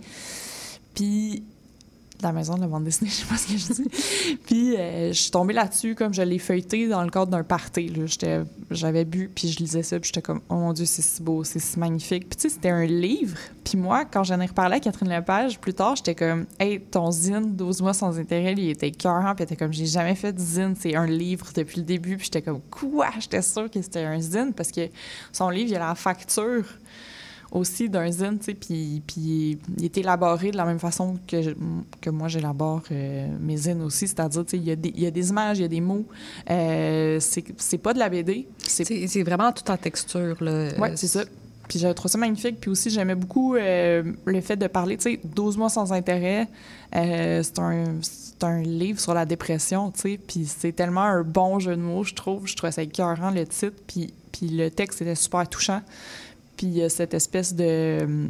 Puis de la maison de la bande dessinée, [LAUGHS] je sais pas ce que je dis. puis euh, je suis tombée là-dessus comme je l'ai feuilleté dans le cadre d'un party. J'avais bu, puis je lisais ça, puis j'étais comme « Oh mon Dieu, c'est si beau, c'est si magnifique. » Puis tu sais, c'était un livre. Puis moi, quand j'en ai reparlé à Catherine Lepage, plus tard, j'étais comme « Hey, ton zine, 12 mois sans intérêt, il était cœurant. » Puis était comme « J'ai jamais fait de zine, c'est un livre depuis le début. » Puis j'étais comme « Quoi? » J'étais sûre que c'était un zine, parce que son livre, il a la facture aussi d'un zine, tu sais, puis, puis il est élaboré de la même façon que, je- que moi j'élabore euh, mes zines aussi, c'est-à-dire, tu sais, il y, a des- il y a des images, il y a des mots, euh, c'est pas de la BD, c'est vraiment tout en texture. Là. Ouais, c'est ça. Puis j'ai trouvé ça magnifique. Puis aussi, j'aimais beaucoup euh, le fait de parler, tu sais, 12 mois sans intérêt. Euh, c'est un, un livre sur la dépression, tu sais. Puis c'est tellement un bon jeu de mots, je trouve. Je trouvais ça écœurant, le titre. Puis, puis le texte était super touchant. Puis il y a cette espèce de...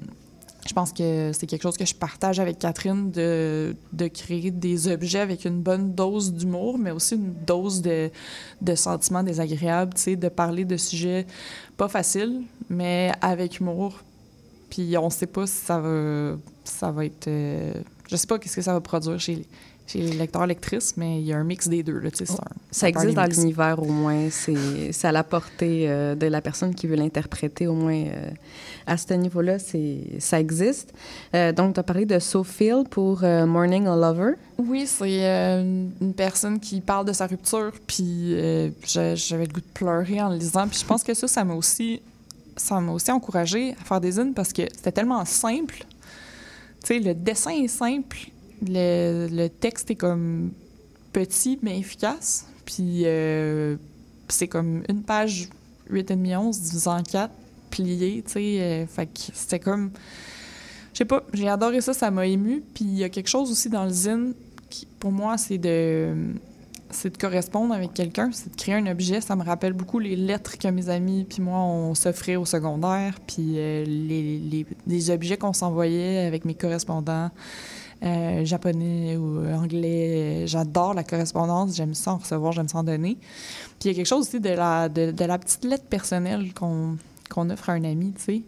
Je pense que c'est quelque chose que je partage avec Catherine, de, de créer des objets avec une bonne dose d'humour, mais aussi une dose de, de sentiments désagréables, de parler de sujets pas faciles, mais avec humour. Puis on sait pas si ça va, ça va être... euh, je sais pas qu'est-ce que ça va produire chez, chez les lecteurs, lectrices, mais il y a un mix des deux, là, tu sais, c'est un- Ça existe dans l'univers au moins. C'est c'est à la portée euh, de la personne qui veut l'interpréter au moins. euh, à ce niveau-là, c'est- ça existe. Euh, donc, tu as parlé de Sophie pour euh, Morning a Lover. Oui, c'est euh, une- personne qui parle de sa rupture, puis euh, j'a- j'avais le goût de pleurer en le lisant. Puis je pense que ça, ça m'a aussi, ça m'a aussi encouragée à faire des zines parce que c'était tellement simple. Tu sais, le dessin est simple, le, le texte est comme petit mais efficace. Puis euh, c'est comme une page 8,5 11 divisé en 4, plié, tu sais. euh, fait que c'était comme... Je sais pas, j'ai adoré ça, ça m'a ému. Puis il y a quelque chose aussi dans le zine qui, pour moi, c'est de c'est de correspondre avec quelqu'un, c'est de créer un objet. Ça me rappelle beaucoup les lettres que mes amis puis moi, on s'offrait au secondaire, puis euh, les, les, les objets qu'on s'envoyait avec mes correspondants euh, japonais ou anglais. J'adore la correspondance, j'aime ça en recevoir, j'aime ça en donner. Puis il y a quelque chose aussi de la, petite lettre personnelle qu'on offre à un ami, tu sais.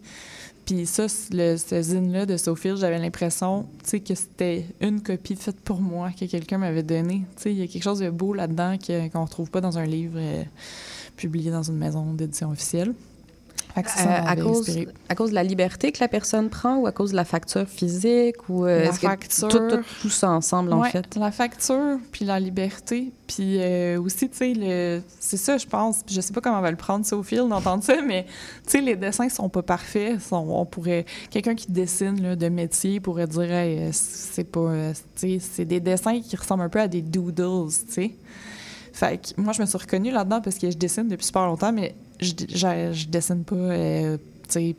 Puis ça, ce zine-là de Sophie, j'avais l'impression, tu sais, que c'était une copie faite pour moi que quelqu'un m'avait donnée. Tu sais, il y a quelque chose de beau là-dedans qu'on ne retrouve pas dans un livre euh, publié dans une maison d'édition officielle. Ça, ça Euh, à, cause, à cause de la liberté que la personne prend ou à cause de la facture physique ou euh, La facture. tout, tout, tout ça ensemble en fait? La facture, puis la liberté, puis euh, aussi, tu sais, c'est ça, je pense. Puis je sais pas comment on va le prendre, Sophie, d'entendre ça, mais tu sais, les dessins sont pas parfaits. Sont- on pourrait... Quelqu'un qui dessine là, de métier pourrait dire, Hey, c'est pas... tu sais, c'est des dessins qui ressemblent un peu à des doodles, tu sais. Fait que moi, je me suis reconnue là-dedans parce que je dessine depuis super longtemps, mais je, je, je dessine pas euh,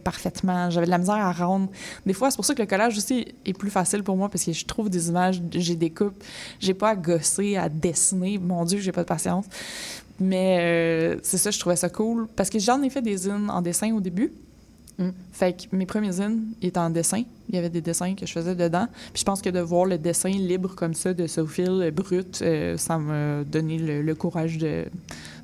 parfaitement. J'avais de la misère à rendre. Des fois, c'est pour ça que le collage aussi est plus facile pour moi parce que je trouve des images, j'ai des coupes, j'ai pas à gosser, à dessiner. Mon Dieu, j'ai pas de patience. Mais euh, c'est ça, je trouvais ça cool. Parce que j'en ai fait des zines en dessin au début. Mm. Fait que mes premiers zines étaient en dessin. Il y avait des dessins que je faisais dedans. Puis je pense que de voir le dessin libre comme ça de Sophie euh, brut, euh, ça m'a donné le, le courage de,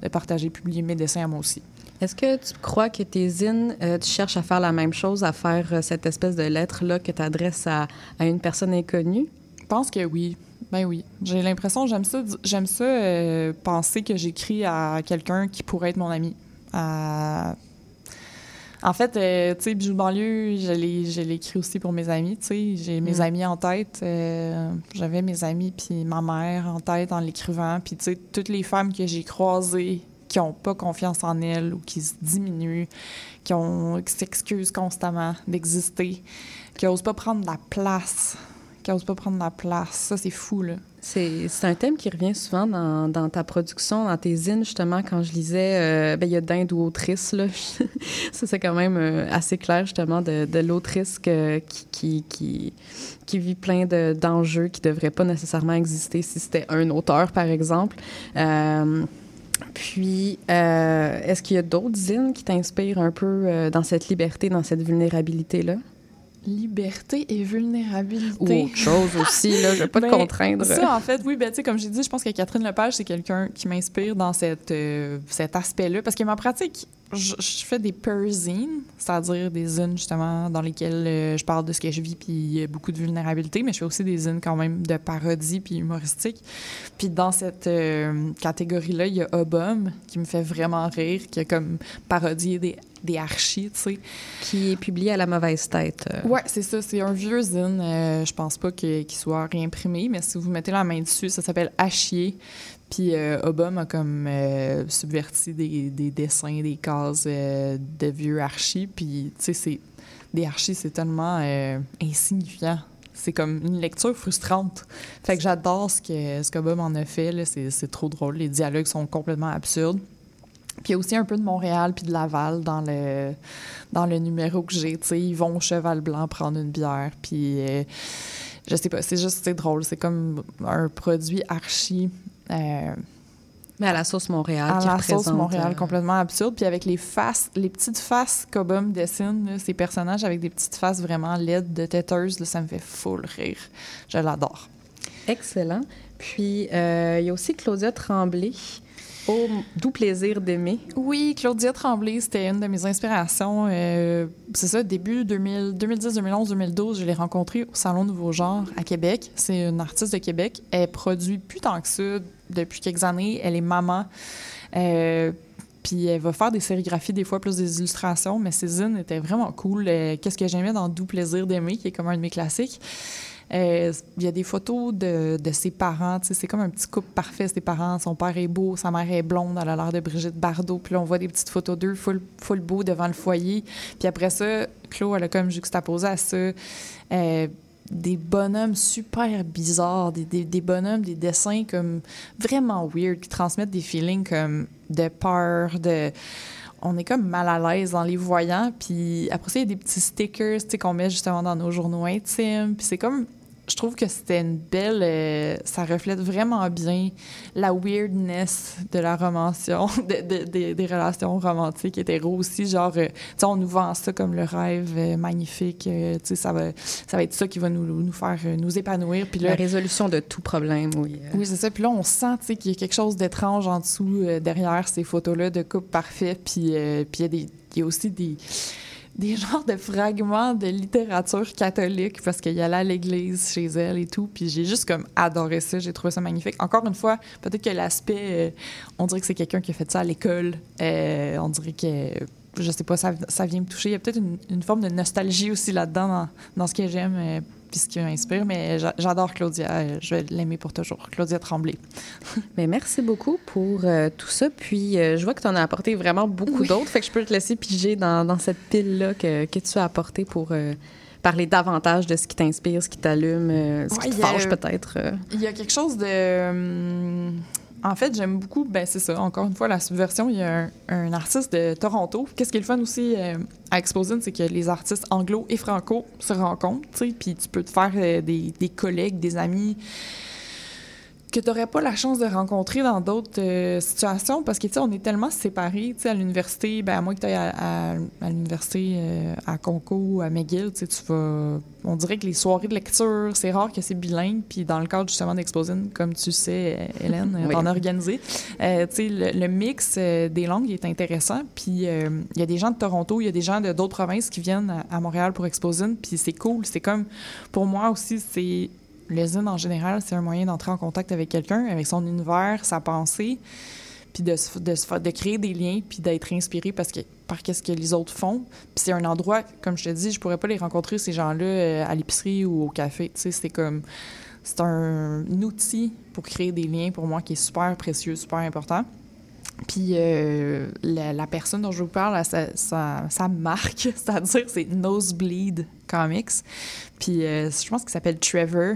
de partager, publier mes dessins à moi aussi. Est-ce que tu crois que tes zines, euh, tu cherches à faire la même chose, à faire euh, cette espèce de lettre-là que tu adresses à, à une personne inconnue? Je pense que oui. Ben oui. J'ai l'impression, j'aime ça, j'aime ça euh, penser que j'écris à quelqu'un qui pourrait être mon ami. À- En fait, euh, tu sais, Bijou de banlieue, je l'ai écrit aussi pour mes amis, tu sais. J'ai mes Mm. amis en tête. euh, J'avais mes amis puis ma mère en tête en l'écrivant. Puis, tu sais, toutes les femmes que j'ai croisées qui ont pas confiance en elles ou qui se diminuent, qui, ont, qui s'excusent constamment d'exister, qui osent pas prendre la place, qui osent pas prendre la place. Ça, c'est fou, là. C'est un thème qui revient souvent dans, ta production, dans tes zines, justement, quand je lisais, euh, ben, il y a d'Inde ou autrice, [LAUGHS] ça, c'est quand même euh, assez clair, justement, de, de l'autrice qui, vit plein de- d'enjeux qui ne devraient pas nécessairement exister si c'était un auteur, par exemple. Euh, puis, est-ce qu'il y a d'autres zines qui t'inspirent un peu dans cette liberté, dans cette vulnérabilité-là? Liberté et vulnérabilité. Ou autre chose aussi, là, je vais pas te [LAUGHS] Ben, contraindre. Ça, en fait, oui, ben, tu sais, comme j'ai dit, je pense que Catherine Lepage, c'est quelqu'un qui m'inspire dans cette, euh, cet aspect-là. Parce que ma pratique, je, je fais des perzines, c'est-à-dire des zines, justement, dans lesquelles euh, je parle de ce que je vis, puis il y a beaucoup de vulnérabilité, mais je fais aussi des zines quand même de parodie puis humoristique. Puis dans cette euh, catégorie-là, il y a Obum, qui me fait vraiment rire, qui a comme parodié des, des archis, tu sais. Qui est publié à la mauvaise tête. euh. Ouais, c'est ça. C'est un vieux zine. Euh, je pense pas qu'il soit réimprimé, mais si vous mettez la main dessus, ça s'appelle Achier. Puis euh, Obama a comme euh, subverti des, des dessins, des cases euh, de vieux archis. Puis, tu sais, c'est- des archis, c'est tellement euh, insignifiant. C'est comme une lecture frustrante. Fait que j'adore ce que ce qu'Obama en a fait. C'est trop drôle. Les dialogues sont complètement absurdes. Puis il y a aussi un peu de Montréal puis de Laval dans le, dans le numéro que j'ai. Tu ils vont au Cheval Blanc prendre une bière. Puis je sais pas, c'est juste, c'est drôle. C'est comme un produit archi. Euh, Mais à la sauce Montréal, à qui la sauce Montréal, euh, complètement absurde. Puis avec les faces, les petites faces qu'Obum dessine, là, ces personnages avec des petites faces vraiment laides de têteuses, là, ça me fait full rire. Je l'adore. Excellent. Puis, euh, il y a aussi Claudia Tremblay, au doux plaisir d'aimer. Oui, Claudia Tremblay, c'était une de mes inspirations. Euh, c'est ça, début 2000 2010, 2011, 2012, je l'ai rencontrée au Salon Nouveau Genre à Québec. C'est une artiste de Québec. Elle produit plus tant que ça depuis quelques années. Elle est maman. Euh, puis elle va faire des sérigraphies, des fois plus des illustrations, mais zines étaient vraiment cool. Euh, Qu'est-ce que j'aimais dans Doux plaisir d'aimer, qui est comme un de mes classiques? Euh, Il y a des photos de, de ses parents. C'est comme un petit couple parfait, ses parents. Son père est beau, sa mère est blonde, elle a l'air de Brigitte Bardot. Puis là, on voit des petites photos d'eux full, full beau devant le foyer. Puis après ça, Chloé, elle a comme juxtaposé à ça des bonhommes super bizarres, des, bonhommes, des dessins comme vraiment weird, qui transmettent des feelings comme de peur, de on est comme mal à l'aise en les voyant. Puis après ça, il y a des petits stickers qu'on met justement dans nos journaux intimes. Puis c'est comme. Je trouve que c'était une belle. euh, ça reflète vraiment bien la weirdness de la romantion, [LAUGHS] de- de- de- des relations romantiques hétéro aussi. Genre, euh, tu sais, on nous vend ça comme le rêve euh, magnifique. tu sais, ça va, ça va être ça qui va nous, nous faire nous épanouir. Puis là, La résolution de tout problème, oui. oui, c'est ça. Puis là, on sent tu sais, qu'il y a quelque chose d'étrange en dessous, derrière ces photos-là de couple parfait. Puis puis il y, a des- il y a aussi des, des genres de fragments de littérature catholique parce qu'il y allait à l'église chez elle et tout. Puis j'ai juste comme adoré ça. J'ai trouvé ça magnifique. Encore une fois, peut-être que l'aspect, euh, on dirait que c'est quelqu'un qui a fait ça à l'école. Euh, on dirait que, je sais pas, ça, ça vient me toucher. Il y a peut-être une, forme de nostalgie aussi là-dedans, dans, dans ce que j'aime. Puis ce qui m'inspire, mais j'a- j'adore Claudia. Je vais l'aimer pour toujours. Claudia Tremblay. [LAUGHS] Mais merci beaucoup pour euh, tout ça. Puis, euh, je vois que tu en as apporté vraiment beaucoup Oui. d'autres. Fait que je peux te laisser piger dans, dans cette pile-là que, que tu as apporté pour euh, parler davantage de ce qui t'inspire, ce qui t'allume, ce Ouais, qui te fâche peut-être. Il y a quelque chose de. En fait, j'aime beaucoup, ben c'est ça, encore une fois, la subversion. Il y a un, artiste de Toronto. Qu'est-ce qui est le fun aussi euh, à Exposin, c'est que les artistes anglo et franco se rencontrent, tu sais, puis tu peux te faire euh, des collègues, des amis que tu n'aurais pas la chance de rencontrer dans d'autres euh, situations parce que, tu sais, on est tellement séparés, tu sais, à l'université, ben, à moins que tu ailles à, à- à l'université euh, à Conco ou à McGill, tu sais, tu vas... On dirait que les soirées de lecture, c'est rare que c'est bilingue, puis dans le cadre, justement, d'Exposine, comme tu sais, euh, Hélène, [LAUGHS] Oui. t'en as organisé, euh, tu sais, le, le mix euh, des langues est intéressant, puis il y a des gens de Toronto, il y a des gens de d'autres provinces qui viennent à, à Montréal pour Exposine, puis c'est cool, c'est comme... Pour moi aussi, c'est le zine, en général, c'est un moyen d'entrer en contact avec quelqu'un, avec son univers, sa pensée, puis de, de, de créer des liens, puis d'être inspiré parce que, par qu'est-ce que les autres font. Puis c'est un endroit, comme je te dis, je pourrais pas les rencontrer, ces gens-là, euh, à l'épicerie ou au café. Tu sais, c'est comme... C'est un outil pour créer des liens, pour moi, qui est super précieux, super important. Puis euh, la, la personne dont je vous parle, sa, sa marque, [LAUGHS] c'est-à-dire c'est Nosebleed Comics. Puis euh, je pense qu'il s'appelle Trevor.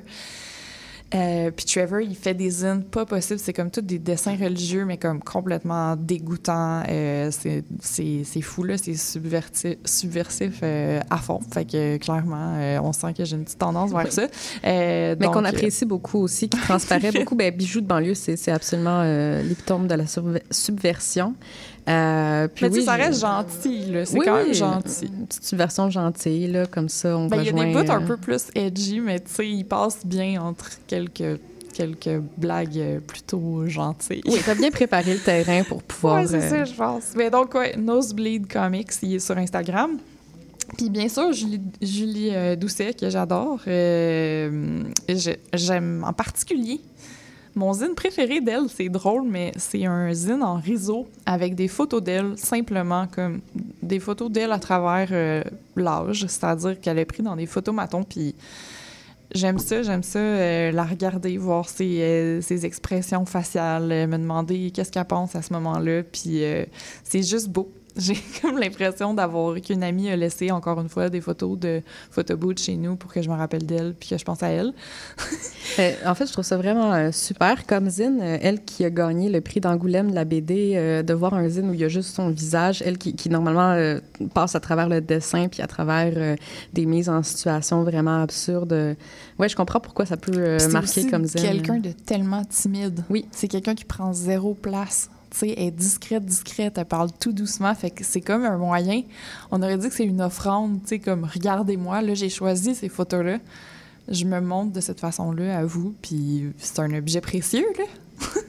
Euh, puis Trevor, il fait des zines pas possibles. C'est comme tous des dessins religieux, mais comme complètement dégoûtants. Euh, c'est- c'est c'est fou, là. C'est subversif euh, à fond. Fait que clairement, euh, on sent que j'ai une petite tendance vers Oui. ça. Euh, Mais qu'on euh, apprécie beaucoup aussi, qui [LAUGHS] transparaît beaucoup. Ben, bijoux de banlieue, c'est c'est absolument euh, l'épitome de la subversion. Euh, puis Mais oui, ça reste gentil, là. C'est Oui, quand oui, même gentil. Une petite subversion gentille, là, comme ça, on Ben, il y a des bouts un euh, peu plus edgy, mais tu sais, il passe bien entre quelques, quelques blagues euh, plutôt gentilles. Oui, t'as bien préparé le terrain pour pouvoir... Ouais, c'est ça, je pense. Mais donc, ouais, Nosebleed Comics, il est sur Instagram. Puis bien sûr, Julie, Julie Doucet, que j'adore. euh, J'aime en particulier. Mon zine préféré d'elle, c'est drôle, mais c'est un zine en réseau avec des photos d'elle, simplement comme des photos d'elle à travers euh, l'âge, c'est-à-dire qu'elle est prise dans des photomatons, puis J'aime ça, j'aime ça, euh, la regarder, voir ses, euh, expressions faciales, me demander qu'est-ce qu'elle pense à ce moment-là. Puis c'est juste beau. [LAUGHS] J'ai comme l'impression d'avoir qu'une amie a laissé encore une fois des photos de photobooth chez nous pour que je me rappelle d'elle puis que je pense à elle. [LAUGHS] Euh, en fait, je trouve ça vraiment euh, super. Comme Zine, euh, elle qui a gagné le prix d'Angoulême de la BD, euh, de voir un Zine où il y a juste son visage, elle qui, qui normalement euh, passe à travers le dessin puis à travers euh, des mises en situation vraiment absurdes. Ouais, je comprends pourquoi ça peut euh, c'est marquer aussi comme Zine. quelqu'un de tellement timide. Oui. C'est quelqu'un qui prend zéro place. Sais, elle est discrète, discrète, elle parle tout doucement. Fait que c'est comme un moyen. On aurait dit que c'est une offrande, tu sais, comme regardez-moi, là, j'ai choisi ces photos-là. Je me montre de cette façon-là à vous, puis c'est un objet précieux, là.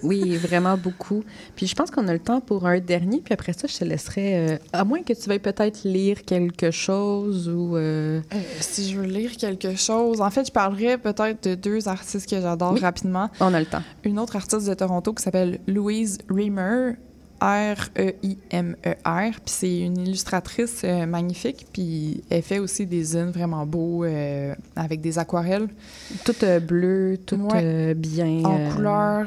Oui, vraiment beaucoup. Puis je pense qu'on a le temps pour un dernier, puis après ça, je te laisserai, euh, à moins que tu veuilles peut-être lire quelque chose ou... euh, Euh, si je veux lire quelque chose, en fait, je parlerais peut-être de deux artistes que j'adore Oui. rapidement. On a le temps. Une autre artiste de Toronto qui s'appelle Louise Reamer, E R-E-I-M-E-R. Puis c'est une illustratrice euh, magnifique. Puis elle fait aussi des zines vraiment beaux euh, avec des aquarelles Tout euh, bleu, tout Ouais. bien... en couleur.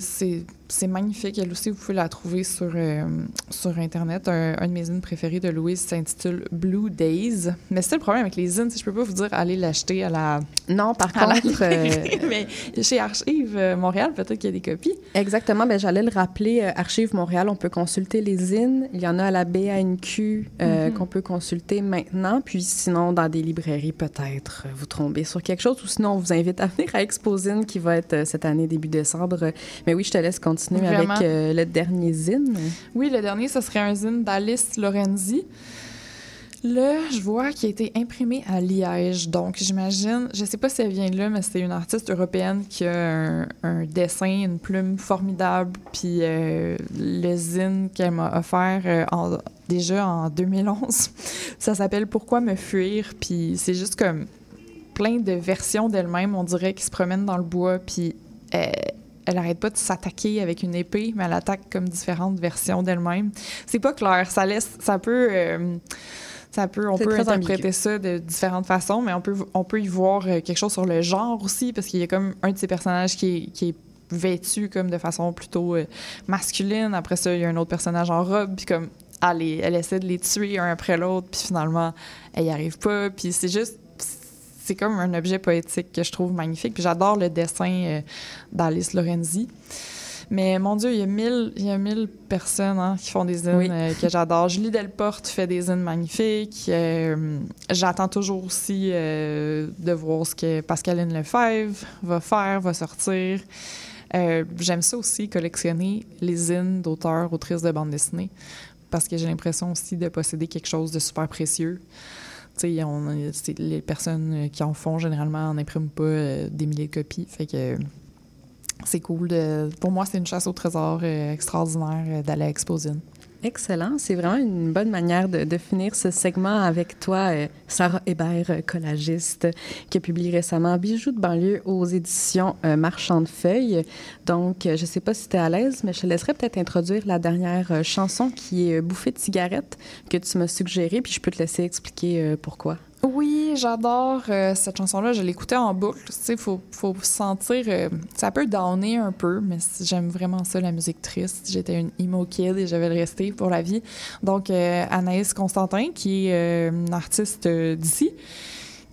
c'est- c'est magnifique. Elle aussi, vous pouvez la trouver sur, euh, sur Internet. Un, un de mes zines préférés de Louise s'intitule Blue Days. Mais c'est le problème avec les zines, je peux pas vous dire allez l'acheter à la, Non, par [LAUGHS] à la contre... euh, librairie, [LAUGHS] mais chez Archive euh, Montréal, peut-être qu'il y a des copies. Exactement. Ben, j'allais le rappeler. Archives Montréal, on peut consulter les zines. Il y en a à la BANQ euh, Mhm. qu'on peut consulter maintenant. Puis sinon, dans des librairies, peut-être, vous tombez sur quelque chose. Ou sinon, on vous invite à venir à Exposine qui va être cette année, début décembre. Mais oui, je te laisse continuer Vraiment. avec euh, le dernier zine. Oui, le dernier, ce serait un zine d'Alice Lorenzi. Là, je vois qu'il a été imprimé à Liège. Donc, j'imagine, je sais pas si elle vient de là, mais c'est une artiste européenne qui a un, un dessin, une plume formidable. Puis euh, le zine qu'elle m'a offert euh, en- déjà en 2011, [LAUGHS] ça s'appelle Pourquoi me fuir? Puis c'est juste comme plein de versions d'elle-même, on dirait, qui se promènent dans le bois. Puis euh, elle arrête pas de s'attaquer avec une épée, mais elle attaque comme différentes versions d'elle-même. C'est pas clair. Ça laisse, ça peut, euh, ça peut, on peut interpréter ça de différentes façons, mais on peut, on peut y voir euh, quelque chose sur le genre aussi, parce qu'il y a comme un de ces personnages qui est, qui est vêtu comme de façon plutôt euh, masculine. Après ça, il y a un autre personnage en robe, puis comme elle, elle essaie de les tuer un après l'autre, puis finalement, elle y arrive pas. Puis c'est juste c'est comme un objet poétique que je trouve magnifique. Puis j'adore le dessin euh, d'Alice Lorenzi. Mais mon Dieu, il y a mille, il y a mille personnes hein, qui font des zines Oui. euh, que j'adore. Julie Delporte fait des zines magnifiques. Euh, J'attends toujours aussi euh, de voir ce que Pascaline Lefebvre va faire, va sortir. J'aime ça aussi, collectionner les zines d'auteurs, autrices de bande dessinée, parce que j'ai l'impression aussi de posséder quelque chose de super précieux. Les personnes qui en font, généralement, n'impriment pas euh, des milliers de copies. C'est cool. Pour moi, c'est une chasse au trésor euh, extraordinaire euh, d'aller à Exposine. Excellent. C'est vraiment une bonne manière de, finir ce segment avec toi, euh, Sarah Hébert, euh, collagiste, qui a publié récemment Bijoux de banlieue aux éditions euh, Marchand de Feuilles. Donc, je ne sais pas si tu es à l'aise, mais je te laisserai peut-être introduire la dernière chanson qui est Bouffée de cigarette que tu m'as suggérée, puis je peux te laisser expliquer pourquoi. Oui, j'adore euh, cette chanson-là. Je l'écoutais en boucle. Tu sais, faut, faut sentir. euh, ça peut downer un peu, mais j'aime vraiment ça, la musique triste. J'étais une emo kid et je vais le rester pour la vie. Donc, euh, Anaïs Constantin, qui est une artiste d'ici,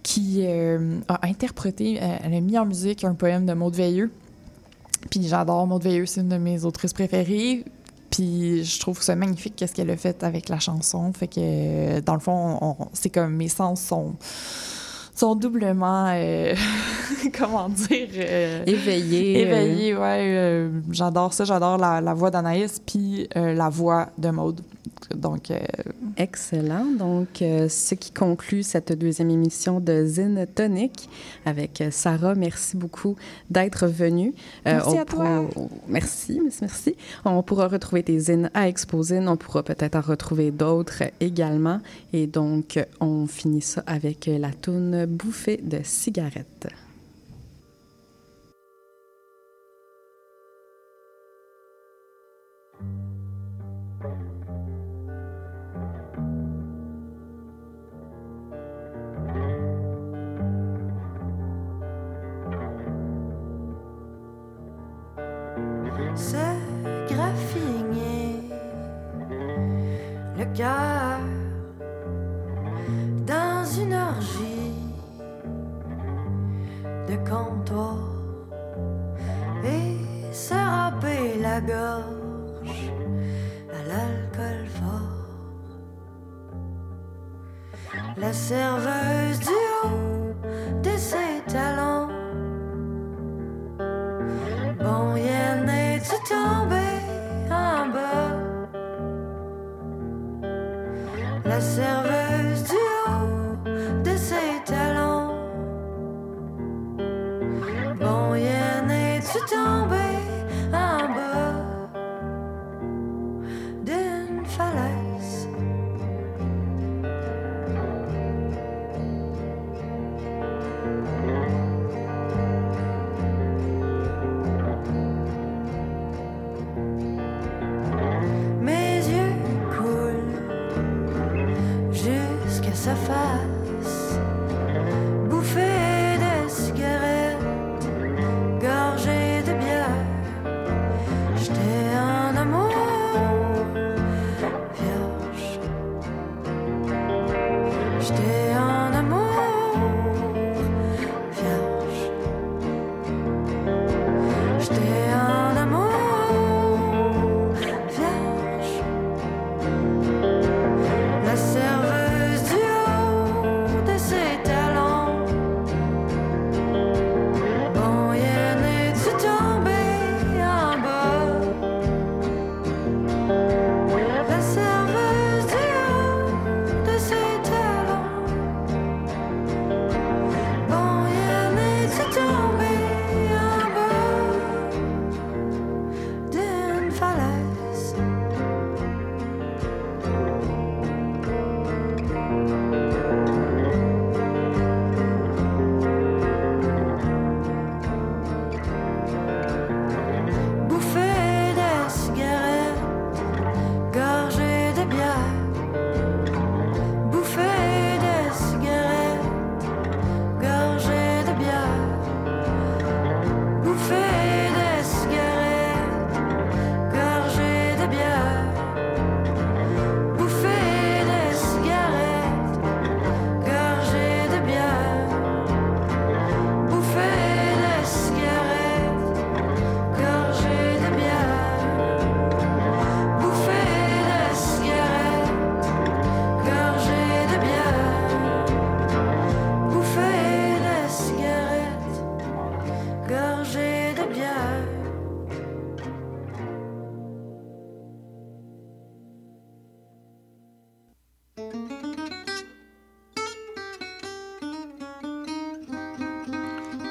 qui a interprété, elle a mis en musique un poème de Maud Veilleux. Puis j'adore Maud Veilleux, c'est une de mes autrices préférées. Puis je trouve ça magnifique qu'est-ce qu'elle a fait avec la chanson. Fait que dans le fond, on- on- c'est comme mes sens sont sont doublement euh, [LAUGHS] comment dire euh, Éveillé. euh, éveillés. Ouais, euh, j'adore ça. J'adore la, la voix d'Anaïs puis la voix de Maude. Donc euh, Excellent. Donc, euh, ce qui conclut cette deuxième émission de Zine Tonic avec euh, Sarah. Merci beaucoup d'être venue. Euh, Merci on à toi. pourra- Merci, merci, merci. On pourra retrouver tes zines à Exposine. On pourra peut-être en retrouver d'autres également. Et donc, on finit ça avec la toune Bouffée de cigarette. Se graffiner le cœur dans une orgie de comptoir et se râper la gorge à l'alcool fort. La serveuse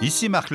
Ici Marc